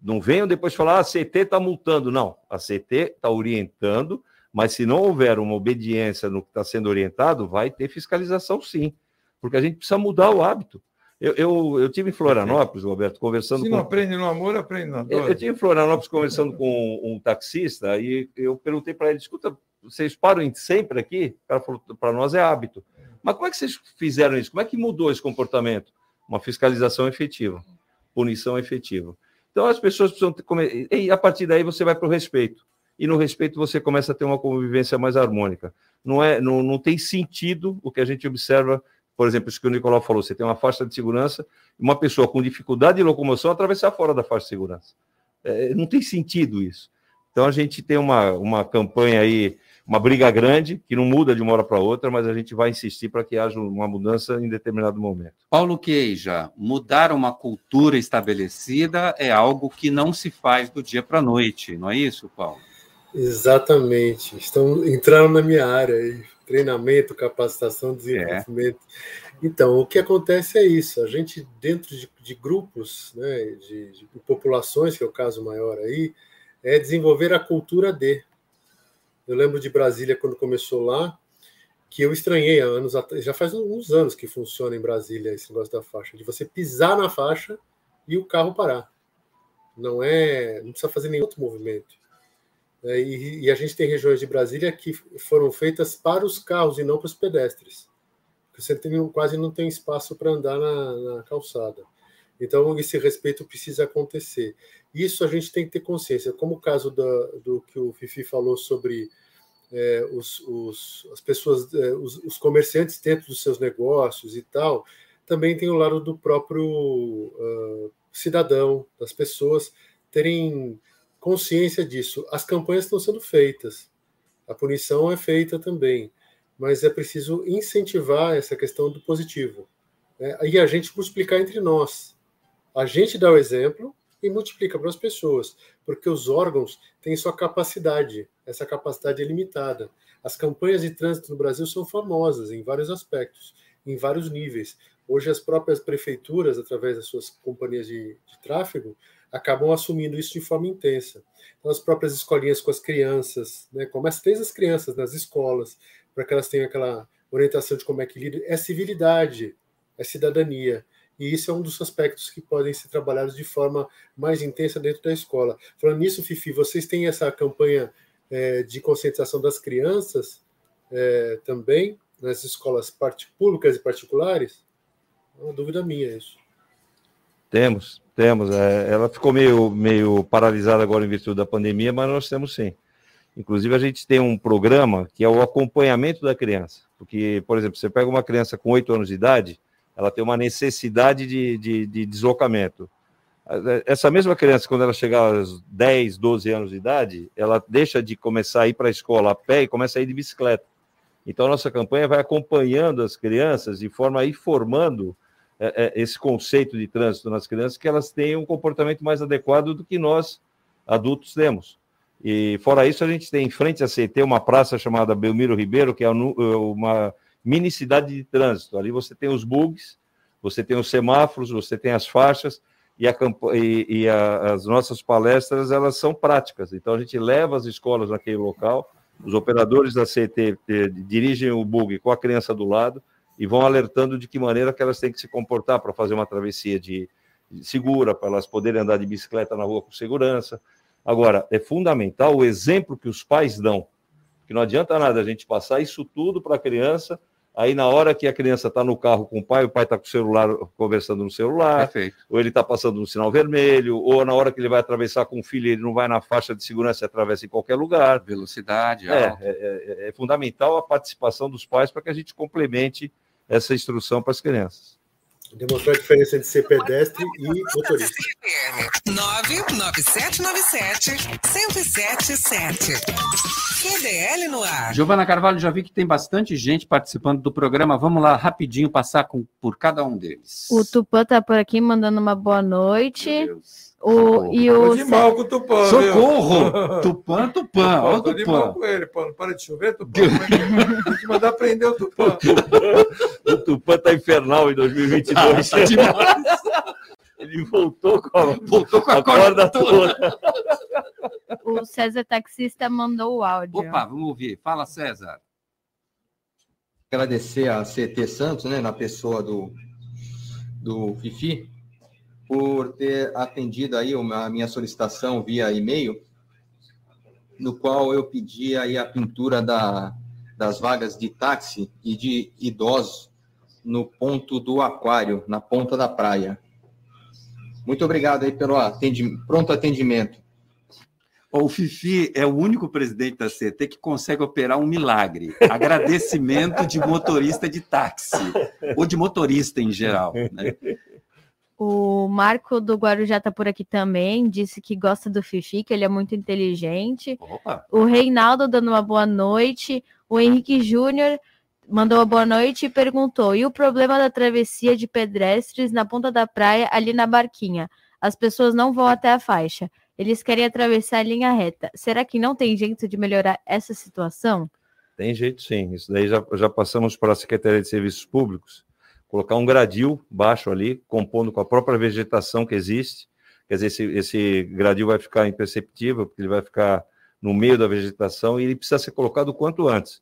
Não venham depois falar, ah, a CT está multando. Não, a CT está orientando, mas se não houver uma obediência no que está sendo orientado, vai ter fiscalização sim, porque a gente precisa mudar o hábito. Eu, eu, eu tive em Florianópolis, Roberto, conversando Se com... não aprende no amor, aprende na dor. Eu, eu tive em Florianópolis conversando com um taxista e eu perguntei para ele, escuta, vocês param sempre aqui? O cara falou, para nós é hábito. Mas como é que vocês fizeram isso? Como é que mudou esse comportamento? Uma fiscalização efetiva, punição efetiva. Então as pessoas precisam ter... E a partir daí você vai para o respeito. E no respeito você começa a ter uma convivência mais harmônica. Não, é, não, não tem sentido o que a gente observa por exemplo, isso que o Nicolau falou, você tem uma faixa de segurança, uma pessoa com dificuldade de locomoção atravessar fora da faixa de segurança. É, não tem sentido isso. Então a gente tem uma, uma campanha aí, uma briga grande, que não muda de uma hora para outra, mas a gente vai insistir para que haja uma mudança em determinado momento. Paulo Queija, mudar uma cultura estabelecida é algo que não se faz do dia para a noite, não é isso, Paulo? Exatamente. Estão entrando na minha área aí treinamento, capacitação, desenvolvimento. É. Então, o que acontece é isso: a gente, dentro de, de grupos, né, de, de, populações, que é o caso maior aí, é desenvolver a cultura de. Eu lembro de Brasília, quando começou lá, que eu estranhei há anos já faz uns anos que funciona em Brasília esse negócio da faixa, de você pisar na faixa e o carro parar. Não é, não precisa fazer nenhum outro movimento. É, e, e, a gente tem regiões de Brasília que foram feitas para os carros e não para os pedestres. Você tem, quase não tem espaço para andar na, na, calçada. Então, esse respeito precisa acontecer. Isso a gente tem que ter consciência. Como o caso da, do que o Fifi falou sobre é, os, os, as pessoas, é, os, os, comerciantes dentro dos seus negócios e tal, também tem o lado do próprio uh, cidadão, das pessoas terem consciência disso. As campanhas estão sendo feitas, a punição é feita também, mas é preciso incentivar essa questão do positivo. Né? E a gente multiplicar entre nós. A gente dá o exemplo e multiplica para as pessoas, porque os órgãos têm sua capacidade, essa capacidade é limitada. As campanhas de trânsito no Brasil são famosas em vários aspectos, em vários níveis. Hoje, as próprias prefeituras, através das suas companhias de, de tráfego, acabam assumindo isso de forma intensa. Então, as próprias escolinhas com as crianças, né, começa desde as crianças nas escolas, para que elas tenham aquela orientação de como é que lida, é civilidade, é cidadania. E isso é um dos aspectos que podem ser trabalhados de forma mais intensa dentro da escola. Falando nisso, Fifi, vocês têm essa campanha é, de conscientização das crianças é, também nas escolas públicas e particulares? É uma dúvida minha isso. Temos, temos. É, ela ficou meio, meio paralisada agora em virtude da pandemia, mas nós temos sim. Inclusive, a gente tem um programa que é o acompanhamento da criança. Porque, por exemplo, você pega uma criança com 8 anos de idade, ela tem uma necessidade de, de, de deslocamento. Essa mesma criança, quando ela chegar aos 10, 12 anos de idade, ela deixa de começar a ir para a escola a pé e começa a ir de bicicleta. Então, nossa campanha vai acompanhando as crianças de forma a ir formando é, é, esse conceito de trânsito nas crianças, que elas tenham um comportamento mais adequado do que nós, adultos, temos. E fora isso, a gente tem em frente a CT uma praça chamada Belmiro Ribeiro, que é, é uma mini cidade de trânsito. Ali você tem os bugs, você tem os semáforos, você tem as faixas, e, a, e, e a, as nossas palestras elas são práticas. Então a gente leva as escolas naquele local, os operadores da CT dirigem o bug com a criança do lado, e vão alertando de que maneira que elas têm que se comportar para fazer uma travessia de, de segura, para elas poderem andar de bicicleta na rua com segurança. Agora, é fundamental o exemplo que os pais dão, que não adianta nada a gente passar isso tudo para a criança, aí na hora que a criança está no carro com o pai, o pai está com o celular conversando no celular, Perfeito. ou ele está passando no sinal vermelho, ou na hora que ele vai atravessar com o filho, ele não vai na faixa de segurança e atravessa em qualquer lugar. Velocidade, é, é, é, é fundamental a participação dos pais para que a gente complemente essa instrução para as crianças. Demonstrar a diferença entre ser pedestre e motorista. 99797-1077. CDL no ar. Giovana Carvalho, já vi que tem bastante gente participando do programa. Vamos lá, rapidinho, passar com, por cada um deles. O Tupã está por aqui mandando uma boa noite. Meu Deus. O, e o... de mal com o Tupã. Socorro! Tupã, Tupã. O Tupã. de mal com ele, pô. Não para de chover, Tupã. Tem que mandar prender o Tupã. o Tupã tá infernal em 2022. Ah, tá demais. Ele voltou com a, voltou com a, a corda, corda toda. O César Taxista mandou o áudio. Opa, vamos ouvir. Fala, César. Agradecer a CT Santos, né, na pessoa do, do Fifi, por ter atendido aí uma, a minha solicitação via e-mail, no qual eu pedi aí a pintura da, das vagas de táxi e de idosos no ponto do aquário, na ponta da praia. Muito obrigado aí pelo atendi pronto atendimento. O Fifi é o único presidente da CT que consegue operar um milagre. Agradecimento de motorista de táxi, ou de motorista em geral. Né? O Marco do Guarujá tá por aqui também, disse que gosta do Fifi, que ele é muito inteligente. Opa. O Reinaldo dando uma boa noite. O Henrique Júnior mandou boa noite e perguntou: e o problema da travessia de pedestres na ponta da praia, ali na barquinha? As pessoas não vão até a faixa. Eles querem atravessar a linha reta. Será que não tem jeito de melhorar essa situação? Tem jeito sim. Isso daí já, já passamos para a Secretaria de Serviços Públicos colocar um gradil baixo ali, compondo com a própria vegetação que existe. Quer dizer, esse, esse gradil vai ficar imperceptível, porque ele vai ficar no meio da vegetação e ele precisa ser colocado o quanto antes,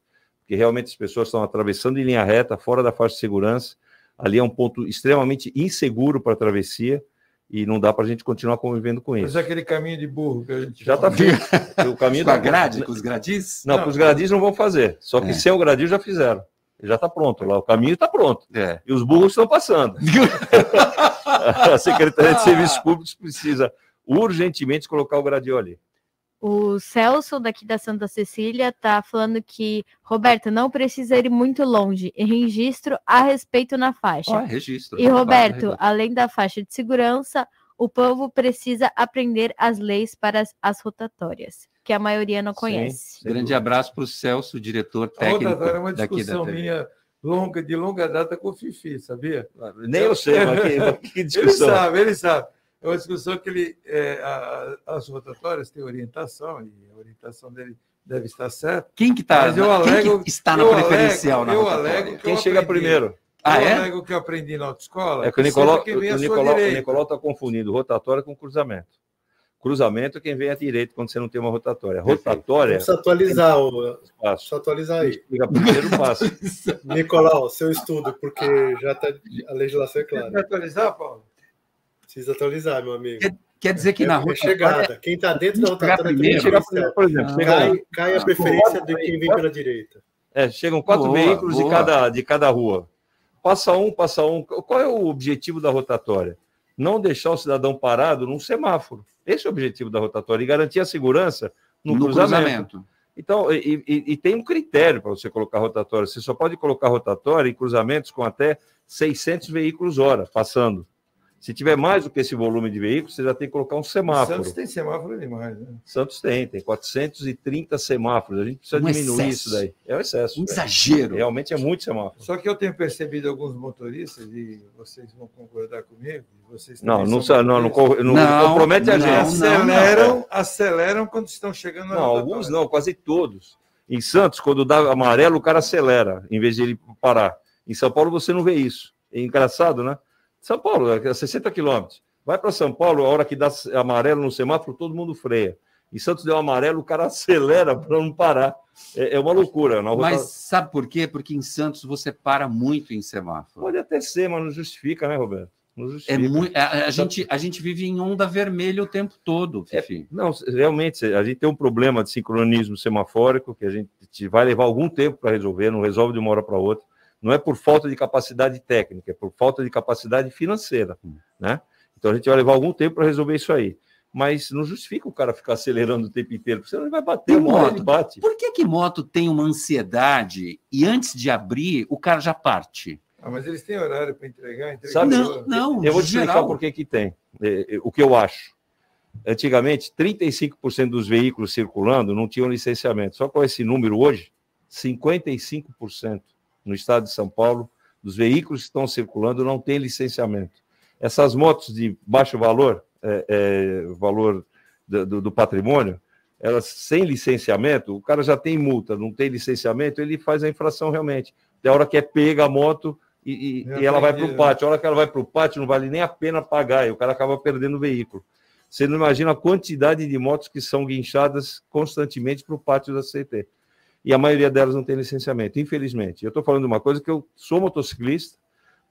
porque realmente as pessoas estão atravessando em linha reta, fora da faixa de segurança. Ali é um ponto extremamente inseguro para a travessia e não dá para a gente continuar convivendo com isso. Mas é aquele caminho de burro que a gente já está feito. o caminho com a grade, com os gradis? Não, não com os gradis não vão fazer. Só que é. sem o gradil já fizeram. Já está pronto, lá o caminho está pronto. É. E os burros estão passando. a Secretaria de Serviços Públicos precisa urgentemente colocar o gradil ali. O Celso, daqui da Santa Cecília, está falando que, Roberto, não precisa ir muito longe. Registro a respeito na faixa. Ah, registro. E, Roberto, além da faixa de segurança, o povo precisa aprender as leis para as, as rotatórias, que a maioria não conhece. Sim, Grande abraço para o Celso, diretor técnico. A rotatória é uma discussão minha longa, de longa data com o Fifi, sabia? Nem eu sei, mas que, que discussão. Ele sabe, ele sabe. É uma discussão que ele, é, a, as rotatórias têm orientação, e a orientação dele deve estar certa. Quem que, tá, eu alego, quem que está na preferencial alego, na Eu alego Quem chega aprendi, primeiro? Ah, eu é? alego que eu aprendi na autoescola. É que o Nicolau está confundindo rotatória com cruzamento. Cruzamento é quem vem à direita quando você não tem uma rotatória. Rotatória. Precisa atualizar o. Precisa atualizar aí. Explica primeiro passo. Nicolau, seu estudo, porque já está a legislação é clara. Precisa atualizar, Paulo? Precisa atualizar, meu amigo. Quer, quer dizer que é, na rua. É chegada. Quem está dentro da rotatória primeiro, chega primeiro, por exemplo, cai, cai a preferência de quem vem pela direita. É, chegam quatro boa, veículos boa. De, cada, de cada rua. Passa um, passa um. Qual é o objetivo da rotatória? Não deixar o cidadão parado num semáforo. Esse é o objetivo da rotatória e garantir a segurança no, no cruzamento. cruzamento. Então, e, e, e, tem um critério para você colocar rotatória. Você só pode colocar rotatória em cruzamentos com até 600 veículos hora passando. Se tiver mais do que esse volume de veículos, você já tem que colocar um semáforo. Santos tem semáforo demais, né? Santos tem, tem 430 semáforos. A gente precisa um diminuir excesso. isso daí. É um excesso. Um exagero. Realmente é muito semáforo. Só que eu tenho percebido alguns motoristas, e vocês vão concordar comigo, vocês não, não, não, não, não, não, compromete a gente. Aceleram, aceleram quando estão chegando na Não, alguns não, quase todos. Em Santos, quando dá amarelo, o cara acelera, em vez de ele parar. Em São Paulo, você não vê isso. É engraçado, né? São Paulo, é 60 quilômetros. Vai para São Paulo, a hora que dá amarelo no semáforo, todo mundo freia. Em Santos deu amarelo, o cara acelera para não parar. É, é uma loucura. Mas rota... sabe por quê? Porque em Santos você para muito em semáforo. Pode até ser, mas não justifica, né, Roberto? Não justifica. É muito, a, a gente, a gente vive em onda vermelha o tempo todo, Fifi. É, não, realmente, a gente tem um problema de sincronismo semafórico que a gente vai levar algum tempo para resolver, não resolve de uma hora para outra não é por falta de capacidade técnica, é por falta de capacidade financeira, hum. né? Então a gente vai levar algum tempo para resolver isso aí. Mas não justifica o cara ficar acelerando o tempo inteiro, porque senão ele vai bater, uma moto, ele bate. Por que, que moto tem uma ansiedade e antes de abrir o cara já parte? Ah, mas eles têm horário para entregar, entregar. Sabe, não, não. Eu vou te explicar por que, que tem. É, é, o que eu acho. Antigamente, 35% dos veículos circulando não tinham licenciamento. Só com esse número hoje, 55% no estado de São Paulo, dos veículos que estão circulando não tem licenciamento. Essas motos de baixo valor, é, é, valor do, do, patrimônio, elas sem licenciamento, o cara já tem multa, não tem licenciamento, ele faz a infração realmente. Da hora que é pega a moto e, e, e ela vai para o pátio. A hora que ela vai para o pátio, não vale nem a pena pagar, e o cara acaba perdendo o veículo. Você não imagina a quantidade de motos que são guinchadas constantemente para o pátio da CT e a maioria delas não tem licenciamento, infelizmente. Eu estou falando de uma coisa que eu sou motociclista,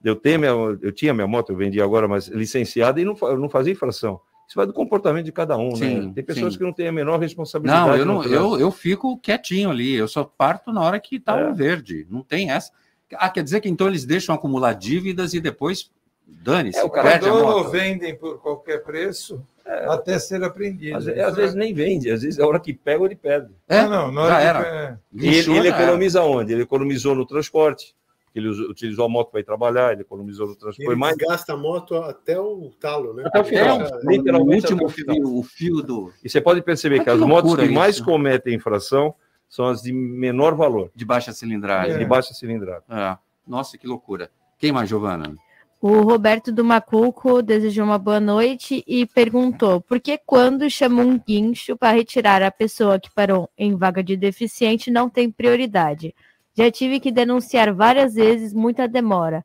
eu, tenho minha, eu tinha minha moto, eu vendi agora, mas licenciada, e não, eu não fazia infração. Isso vai do comportamento de cada um, né? sim, né? Tem pessoas sim. que não têm a menor responsabilidade. Não, eu, não, eu, eu fico quietinho ali, eu só parto na hora que está é. verde, não tem essa. Ah, quer dizer que então eles deixam acumular dívidas e depois dane-se. É, o cara ou vendem por qualquer preço, é, até ser apreendido. Às, às vezes nem vende, às vezes a hora que pega, ele perde. É, não, não já era. E ele, ele economiza era. onde? Ele economizou no transporte, ele utilizou a moto para ir trabalhar, ele economizou no transporte. Ele mais... gasta a moto até o talo, né? Até o final, é, literalmente. O último fio, o fio do. E você pode perceber que, que as motos que isso. mais cometem infração são as de menor valor. De baixa cilindragem. É. De baixa cilindragem. É. Nossa, que loucura. Quem mais, Giovana? O Roberto do Macuco desejou uma boa noite e perguntou por que quando chama um guincho para retirar a pessoa que parou em vaga de deficiente não tem prioridade. Já tive que denunciar várias vezes, muita demora.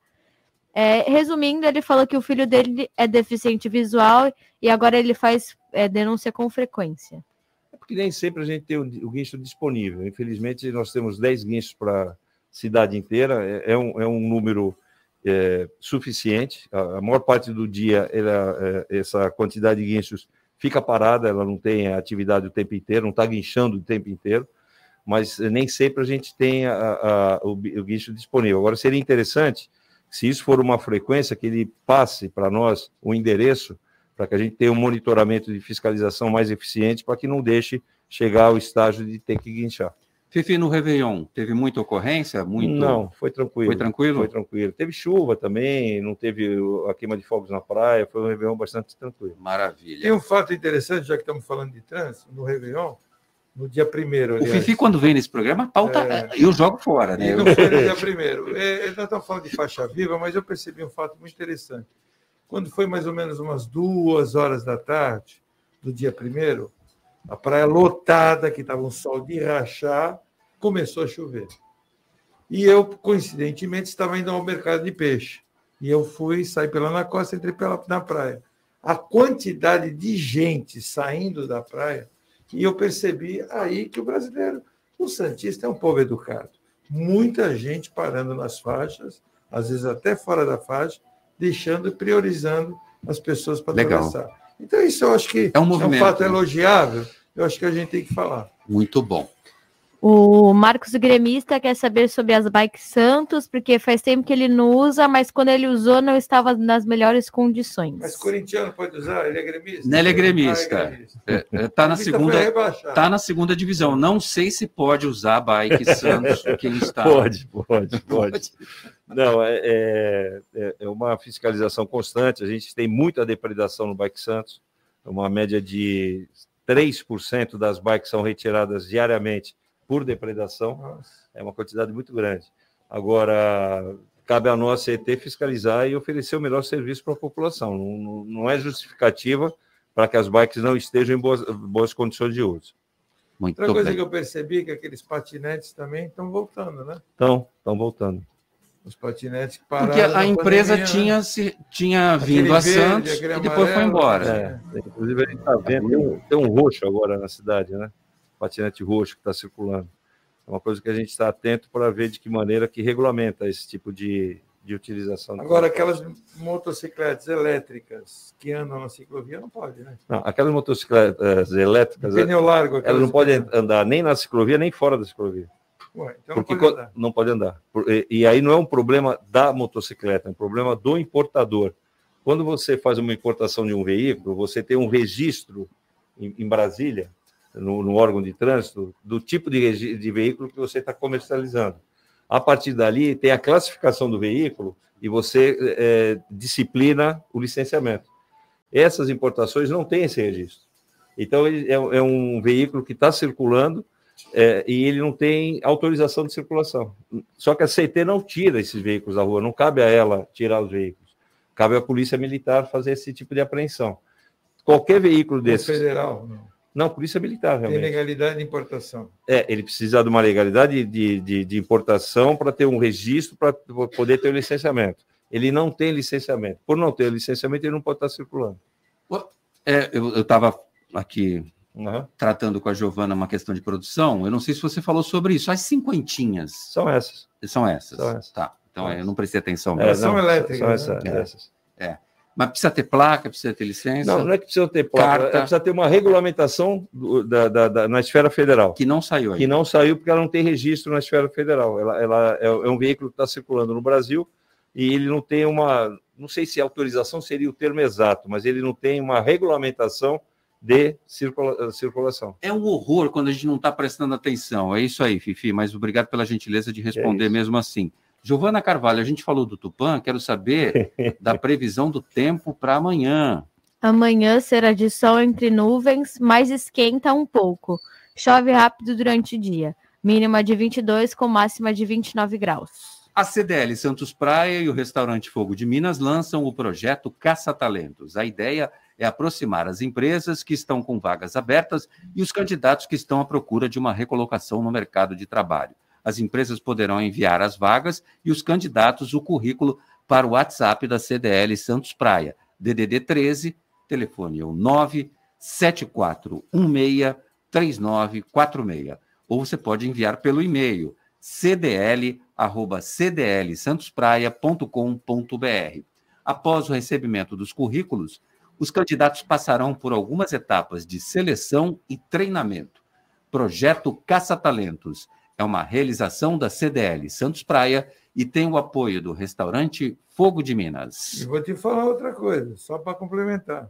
É, resumindo, ele falou que o filho dele é deficiente visual e agora ele faz é, denúncia com frequência. É porque nem sempre a gente tem o, o guincho disponível. Infelizmente, nós temos 10 guinchos para a cidade inteira. É, é, um, é um número é, suficiente. A, a, maior parte do dia, ela, é, essa quantidade de guinchos fica parada, ela não tem atividade o tempo inteiro, não está guinchando o tempo inteiro. mas nem sempre a gente tem a, a, o, o guincho disponível. Agora, seria interessante, se isso for uma frequência, que ele passe para nós o endereço, para que a gente tenha um monitoramento de fiscalização mais eficiente, para que não deixe chegar ao estágio de ter que guinchar. Fifi, no Réveillon, teve muita ocorrência? Muito... Não, foi tranquilo. Foi tranquilo? Foi tranquilo. Teve chuva também, não teve a queima de fogos na praia, foi um Réveillon bastante tranquilo. Maravilha. Tem um fato interessante, já que estamos falando de trânsito, no Réveillon, no dia primeiro. O Fifi, quando vem nesse programa, pauta. É... Eu jogo fora, né? E não foi no dia primeiro. É, nós estamos falando de faixa viva, mas eu percebi um fato muito interessante. Quando foi mais ou menos umas duas horas da tarde do dia primeiro, a praia lotada, que estava um sol de rachar, começou a chover. E eu, coincidentemente, estava indo ao mercado de peixe. E eu fui, saí pela na costa, entrei pela, na praia. A quantidade de gente saindo da praia, e eu percebi aí que o brasileiro, o Santista, é um povo educado. Muita gente parando nas faixas, às vezes até fora da faixa, deixando e priorizando as pessoas para atravessar. Então, isso eu acho que é um, movimento, é um fato né? elogiável, eu acho que a gente tem que falar. Muito bom. O Marcos Gremista quer saber sobre as bikes Santos, porque faz tempo que ele não usa, mas quando ele usou não estava nas melhores condições. Mas corintiano pode usar? Ele é gremista? Não, ele é gremista. Ah, é gremista. É, é, tá, na segunda, tá na segunda divisão. Não sei se pode usar a bike Santos quem está. Pode, pode, pode. Não, é, é, é, é uma fiscalização constante. A gente tem muita depredação no Bike Santos. Uma média de 3% das bikes são retiradas diariamente por depredação. Nossa. É uma quantidade muito grande. Agora, cabe a nós, CET, fiscalizar e oferecer o melhor serviço para a população. Não, não é justificativa para que as bikes não estejam em boas, boas condições de uso. Muito Outra coisa bem. que eu percebi é que aqueles patinetes também estão voltando, né? Estão, estão voltando. Os patinetes que pararam. Porque a empresa pandemia, tinha, se, tinha vindo a Santos e depois amarelo, foi embora. É, inclusive, a gente está vendo, tem um, tem um roxo agora na cidade, né? patinete roxo que está circulando. É uma coisa que a gente está atento para ver de que maneira que regulamenta esse tipo de, de utilização. Agora, aquelas motocicletas elétricas que andam na ciclovia não pode, né? Não, aquelas motocicletas elétricas, pneu largo, elas não podem andar nem na ciclovia nem fora da ciclovia. Ué, então Porque não pode andar. Não pode andar. E aí não é um problema da motocicleta, é um problema do importador. Quando você faz uma importação de um veículo, você tem um registro em, em Brasília no, no órgão de trânsito do tipo de, de veículo que você está comercializando. A partir dali, tem a classificação do veículo e você é, disciplina o licenciamento. Essas importações não têm esse registro. Então, é, é um veículo que está circulando é, e ele não tem autorização de circulação. Só que a CT não tira esses veículos da rua, não cabe a ela tirar os veículos. Cabe à Polícia Militar fazer esse tipo de apreensão. Qualquer veículo desse. Federal, não. Não, polícia militar, realmente. Tem legalidade de importação. É, ele precisa de uma legalidade de, de, de importação para ter um registro, para poder ter o licenciamento. Ele não tem licenciamento. Por não ter licenciamento, ele não pode estar circulando. É, eu estava aqui uhum. tratando com a Giovana uma questão de produção. Eu não sei se você falou sobre isso. As cinquentinhas. São essas. São essas. São essas. Tá. Então, eu não prestei atenção. É, são elétricas. São essas. Né? essas. É. Mas precisa ter placa, precisa ter licença? Não, não é que precisa ter placa, carta. É precisa ter uma regulamentação do, da, da, da, na esfera federal. Que não saiu ainda. Que não saiu porque ela não tem registro na esfera federal. Ela, ela é, é um veículo que está circulando no Brasil e ele não tem uma. Não sei se autorização seria o termo exato, mas ele não tem uma regulamentação de circula, circulação. É um horror quando a gente não está prestando atenção. É isso aí, Fifi, mas obrigado pela gentileza de responder é mesmo assim. Giovana Carvalho, a gente falou do Tupã, quero saber da previsão do tempo para amanhã. Amanhã será de sol entre nuvens, mas esquenta um pouco. Chove rápido durante o dia. Mínima de 22 com máxima de 29 graus. A CDL Santos Praia e o restaurante Fogo de Minas lançam o projeto Caça Talentos. A ideia é aproximar as empresas que estão com vagas abertas e os candidatos que estão à procura de uma recolocação no mercado de trabalho as empresas poderão enviar as vagas e os candidatos o currículo para o WhatsApp da CDL Santos Praia, DDD 13, telefone é o 974163946. Ou você pode enviar pelo e-mail cdl@cdlsantospraia.com.br. Após o recebimento dos currículos, os candidatos passarão por algumas etapas de seleção e treinamento Projeto Caça Talentos. É uma realização da CDL Santos Praia e tem o apoio do restaurante Fogo de Minas. E vou te falar outra coisa, só para complementar.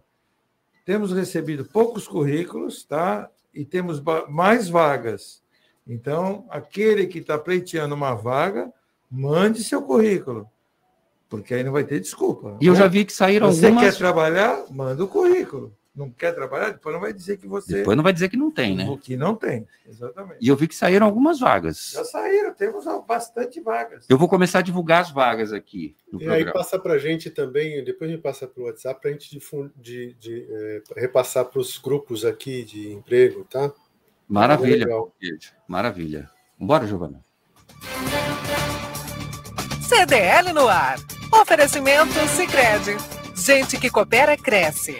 Temos recebido poucos currículos, tá? E temos mais vagas. Então, aquele que está pleiteando uma vaga, mande seu currículo, porque aí não vai ter desculpa. E eu já vi que saíram Você algumas... quer trabalhar? Manda o currículo não quer trabalhar, depois não vai dizer que você. Depois não vai dizer que não tem, né? O que não tem, exatamente. E eu vi que saíram algumas vagas. Já saíram, temos bastante vagas. Eu vou começar a divulgar as vagas aqui. e programa. aí passa para a gente também, depois me passa para o WhatsApp para a gente de, de, de é, repassar para os grupos aqui de emprego, tá? Maravilha, maravilha. Bora, Giovana. CDL no ar. Oferecimento Sicredi. Gente que coopera cresce.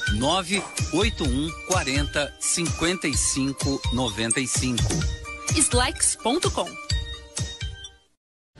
981 40 55 95. Slacks.com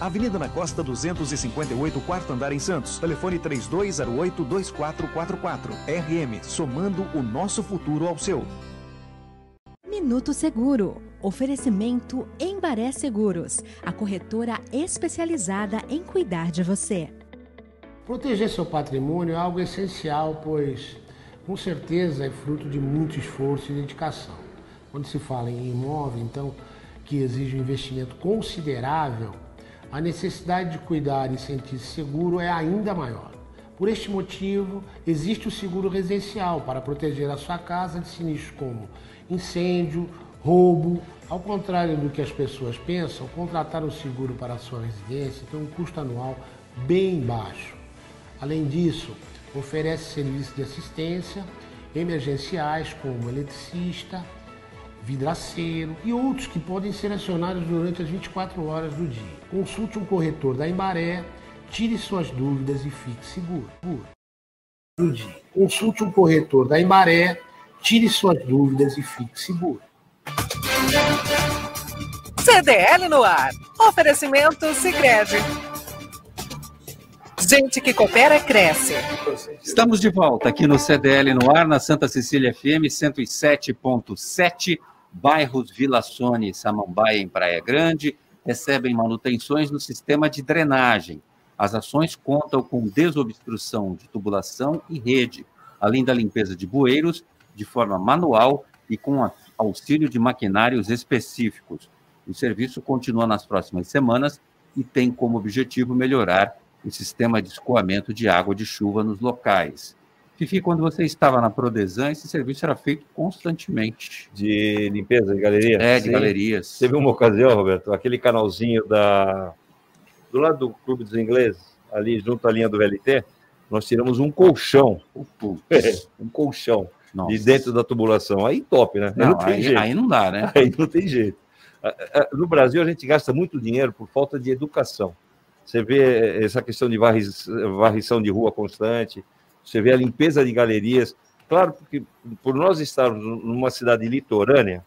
Avenida na Costa 258, quarto andar em Santos. Telefone 3208-2444. RM, somando o nosso futuro ao seu. Minuto Seguro. Oferecimento Embaré Seguros, a corretora especializada em cuidar de você. Proteger seu patrimônio é algo essencial, pois com certeza é fruto de muito esforço e dedicação. Quando se fala em imóvel, então, que exige um investimento considerável, a necessidade de cuidar e sentir-se seguro é ainda maior. Por este motivo, existe o seguro residencial para proteger a sua casa de sinistros como incêndio, roubo. Ao contrário do que as pessoas pensam, contratar o seguro para a sua residência tem um custo anual bem baixo. Além disso, oferece serviços de assistência emergenciais como eletricista, vidraceiro e outros que podem ser acionados durante as 24 horas do dia. Consulte um corretor da Embaré, tire suas dúvidas e fique seguro. Consulte um corretor da Embaré, tire suas dúvidas e fique seguro. CDL no ar. Oferecimento Sicredi. Gente que coopera cresce. Estamos de volta aqui no CDL no ar, na Santa Cecília FM 107.7 bairros Vila Sônia e Samambaia, em Praia Grande, recebem manutenções no sistema de drenagem. As ações contam com desobstrução de tubulação e rede, além da limpeza de bueiros de forma manual e com auxílio de maquinários específicos. O serviço continua nas próximas semanas e tem como objetivo melhorar o sistema de escoamento de água de chuva nos locais. Fifi, quando você estava na Prodesan, esse serviço era feito constantemente. De limpeza de galerias? É, de Sim. galerias. Teve uma ocasião, Roberto, aquele canalzinho da... do lado do Clube dos Ingleses, ali junto à linha do VLT, nós tiramos um colchão. É, um colchão. Nossa. De dentro da tubulação. Aí top, né? Não, não aí, aí, não dá, né? Aí não tem jeito. No Brasil, a gente gasta muito dinheiro por falta de educação. Você vê essa questão de varrição de rua constante, você vê a limpeza de galerias. Claro, porque por nós estarmos numa cidade litorânea,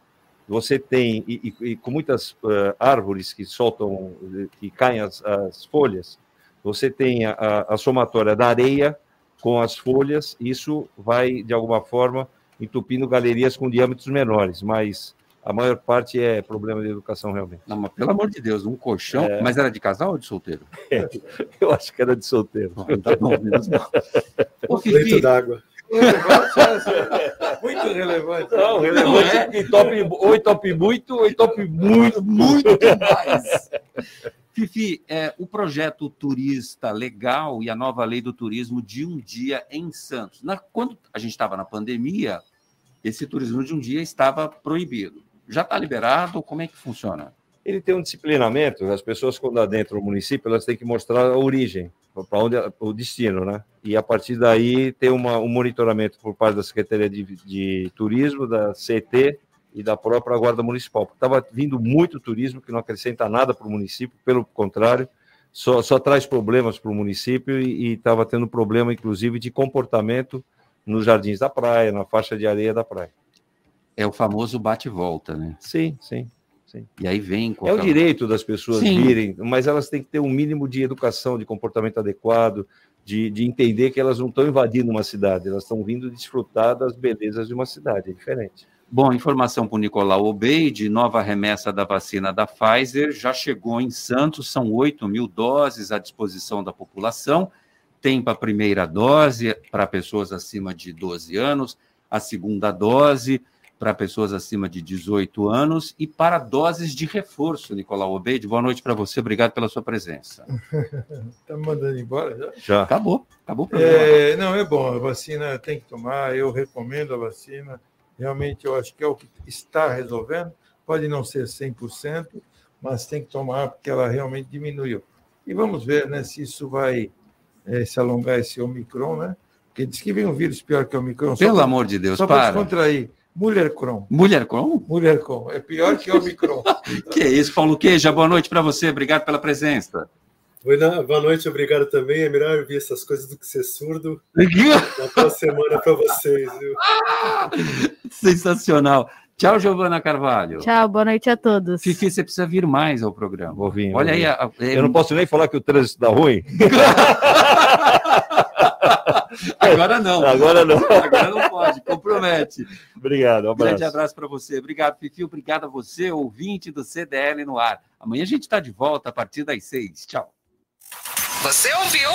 você tem, e, e, e com muitas uh, árvores que soltam, que caem as, as folhas, você tem a, a, somatória da areia com as folhas, isso vai, de alguma forma, entupindo galerias com diâmetros menores, mas a maior parte é problema de educação realmente. Não, mas pelo amor de Deus, um colchão. É... Mas era de casal ou de solteiro? É, eu acho que era de solteiro. Não, tá bom, Ô, Fifi, d'água. Muito relevante. Não, relevante Não é? e top, ou top muito, ou top muito, muito demais. Fifi, é, o projeto Turista Legal e a nova lei do turismo de um dia em Santos. Na, quando a gente estava na pandemia, esse turismo de um dia estava proibido. Já está liberado? Como é que funciona? Ele tem um disciplinamento, as pessoas quando adentram o município, elas têm que mostrar a origem, para onde o destino, né? E a partir daí tem uma, um monitoramento por parte da Secretaria de, de Turismo, da CT e da própria Guarda Municipal. Estava vindo muito turismo que não acrescenta nada para o município, pelo contrário, só, só traz problemas para o município e estava tendo problema, inclusive, de comportamento nos jardins da praia, na faixa de areia da praia. É o famoso bate-volta, né? Sim, sim. Sim. E aí vem. É o direito das pessoas Sim. virem, mas elas têm que ter um mínimo de educação, de comportamento adequado, de, de entender que elas não estão invadindo uma cidade, elas estão vindo desfrutar das belezas de uma cidade, é diferente. Bom, informação para o Nicolau Obeide, nova remessa da vacina da Pfizer já chegou em Santos, são 8 mil doses à disposição da população. Tem para a primeira dose para pessoas acima de 12 anos, a segunda dose para pessoas acima de 18 anos e para doses de reforço, Nicolau Obeide. Boa noite para você, obrigado pela sua presença. Está mandando embora já? Já. Acabou, acabou o É, não, é bom, a vacina tem que tomar, eu recomendo a vacina Realmente, eu acho que é o que está resolvendo. Pode não ser 100%, mas tem que tomar, porque ela realmente diminuiu. E vamos ver né, se isso vai é, se alongar esse Omicron, né? Porque diz que vem um vírus pior que o Omicron. Pelo amor de Deus, só para. Só contrair. Mulher Cron. Mulher Cron? Mulher Cron. É pior que o Omicron. que isso, Paulo Queija. Boa noite para você. Obrigado pela presença. Boa noite, obrigado também. É melhor ouvir essas coisas do que ser surdo. Uma boa semana para vocês. Viu? Sensacional. Tchau, Giovana Carvalho. Tchau, boa noite a todos. Fifi, você precisa vir mais ao programa. Vou vir. Olha vou aí. vir. A, a, Eu não posso nem falar que o trânsito está ruim. Agora não. Agora não. Agora não pode, compromete. Obrigado, um abraço. Grande abraço para você. Obrigado, Fifi. Obrigado a você, ouvinte do CDL no ar. Amanhã a gente está de volta a partir das seis. Tchau. Você ouviu?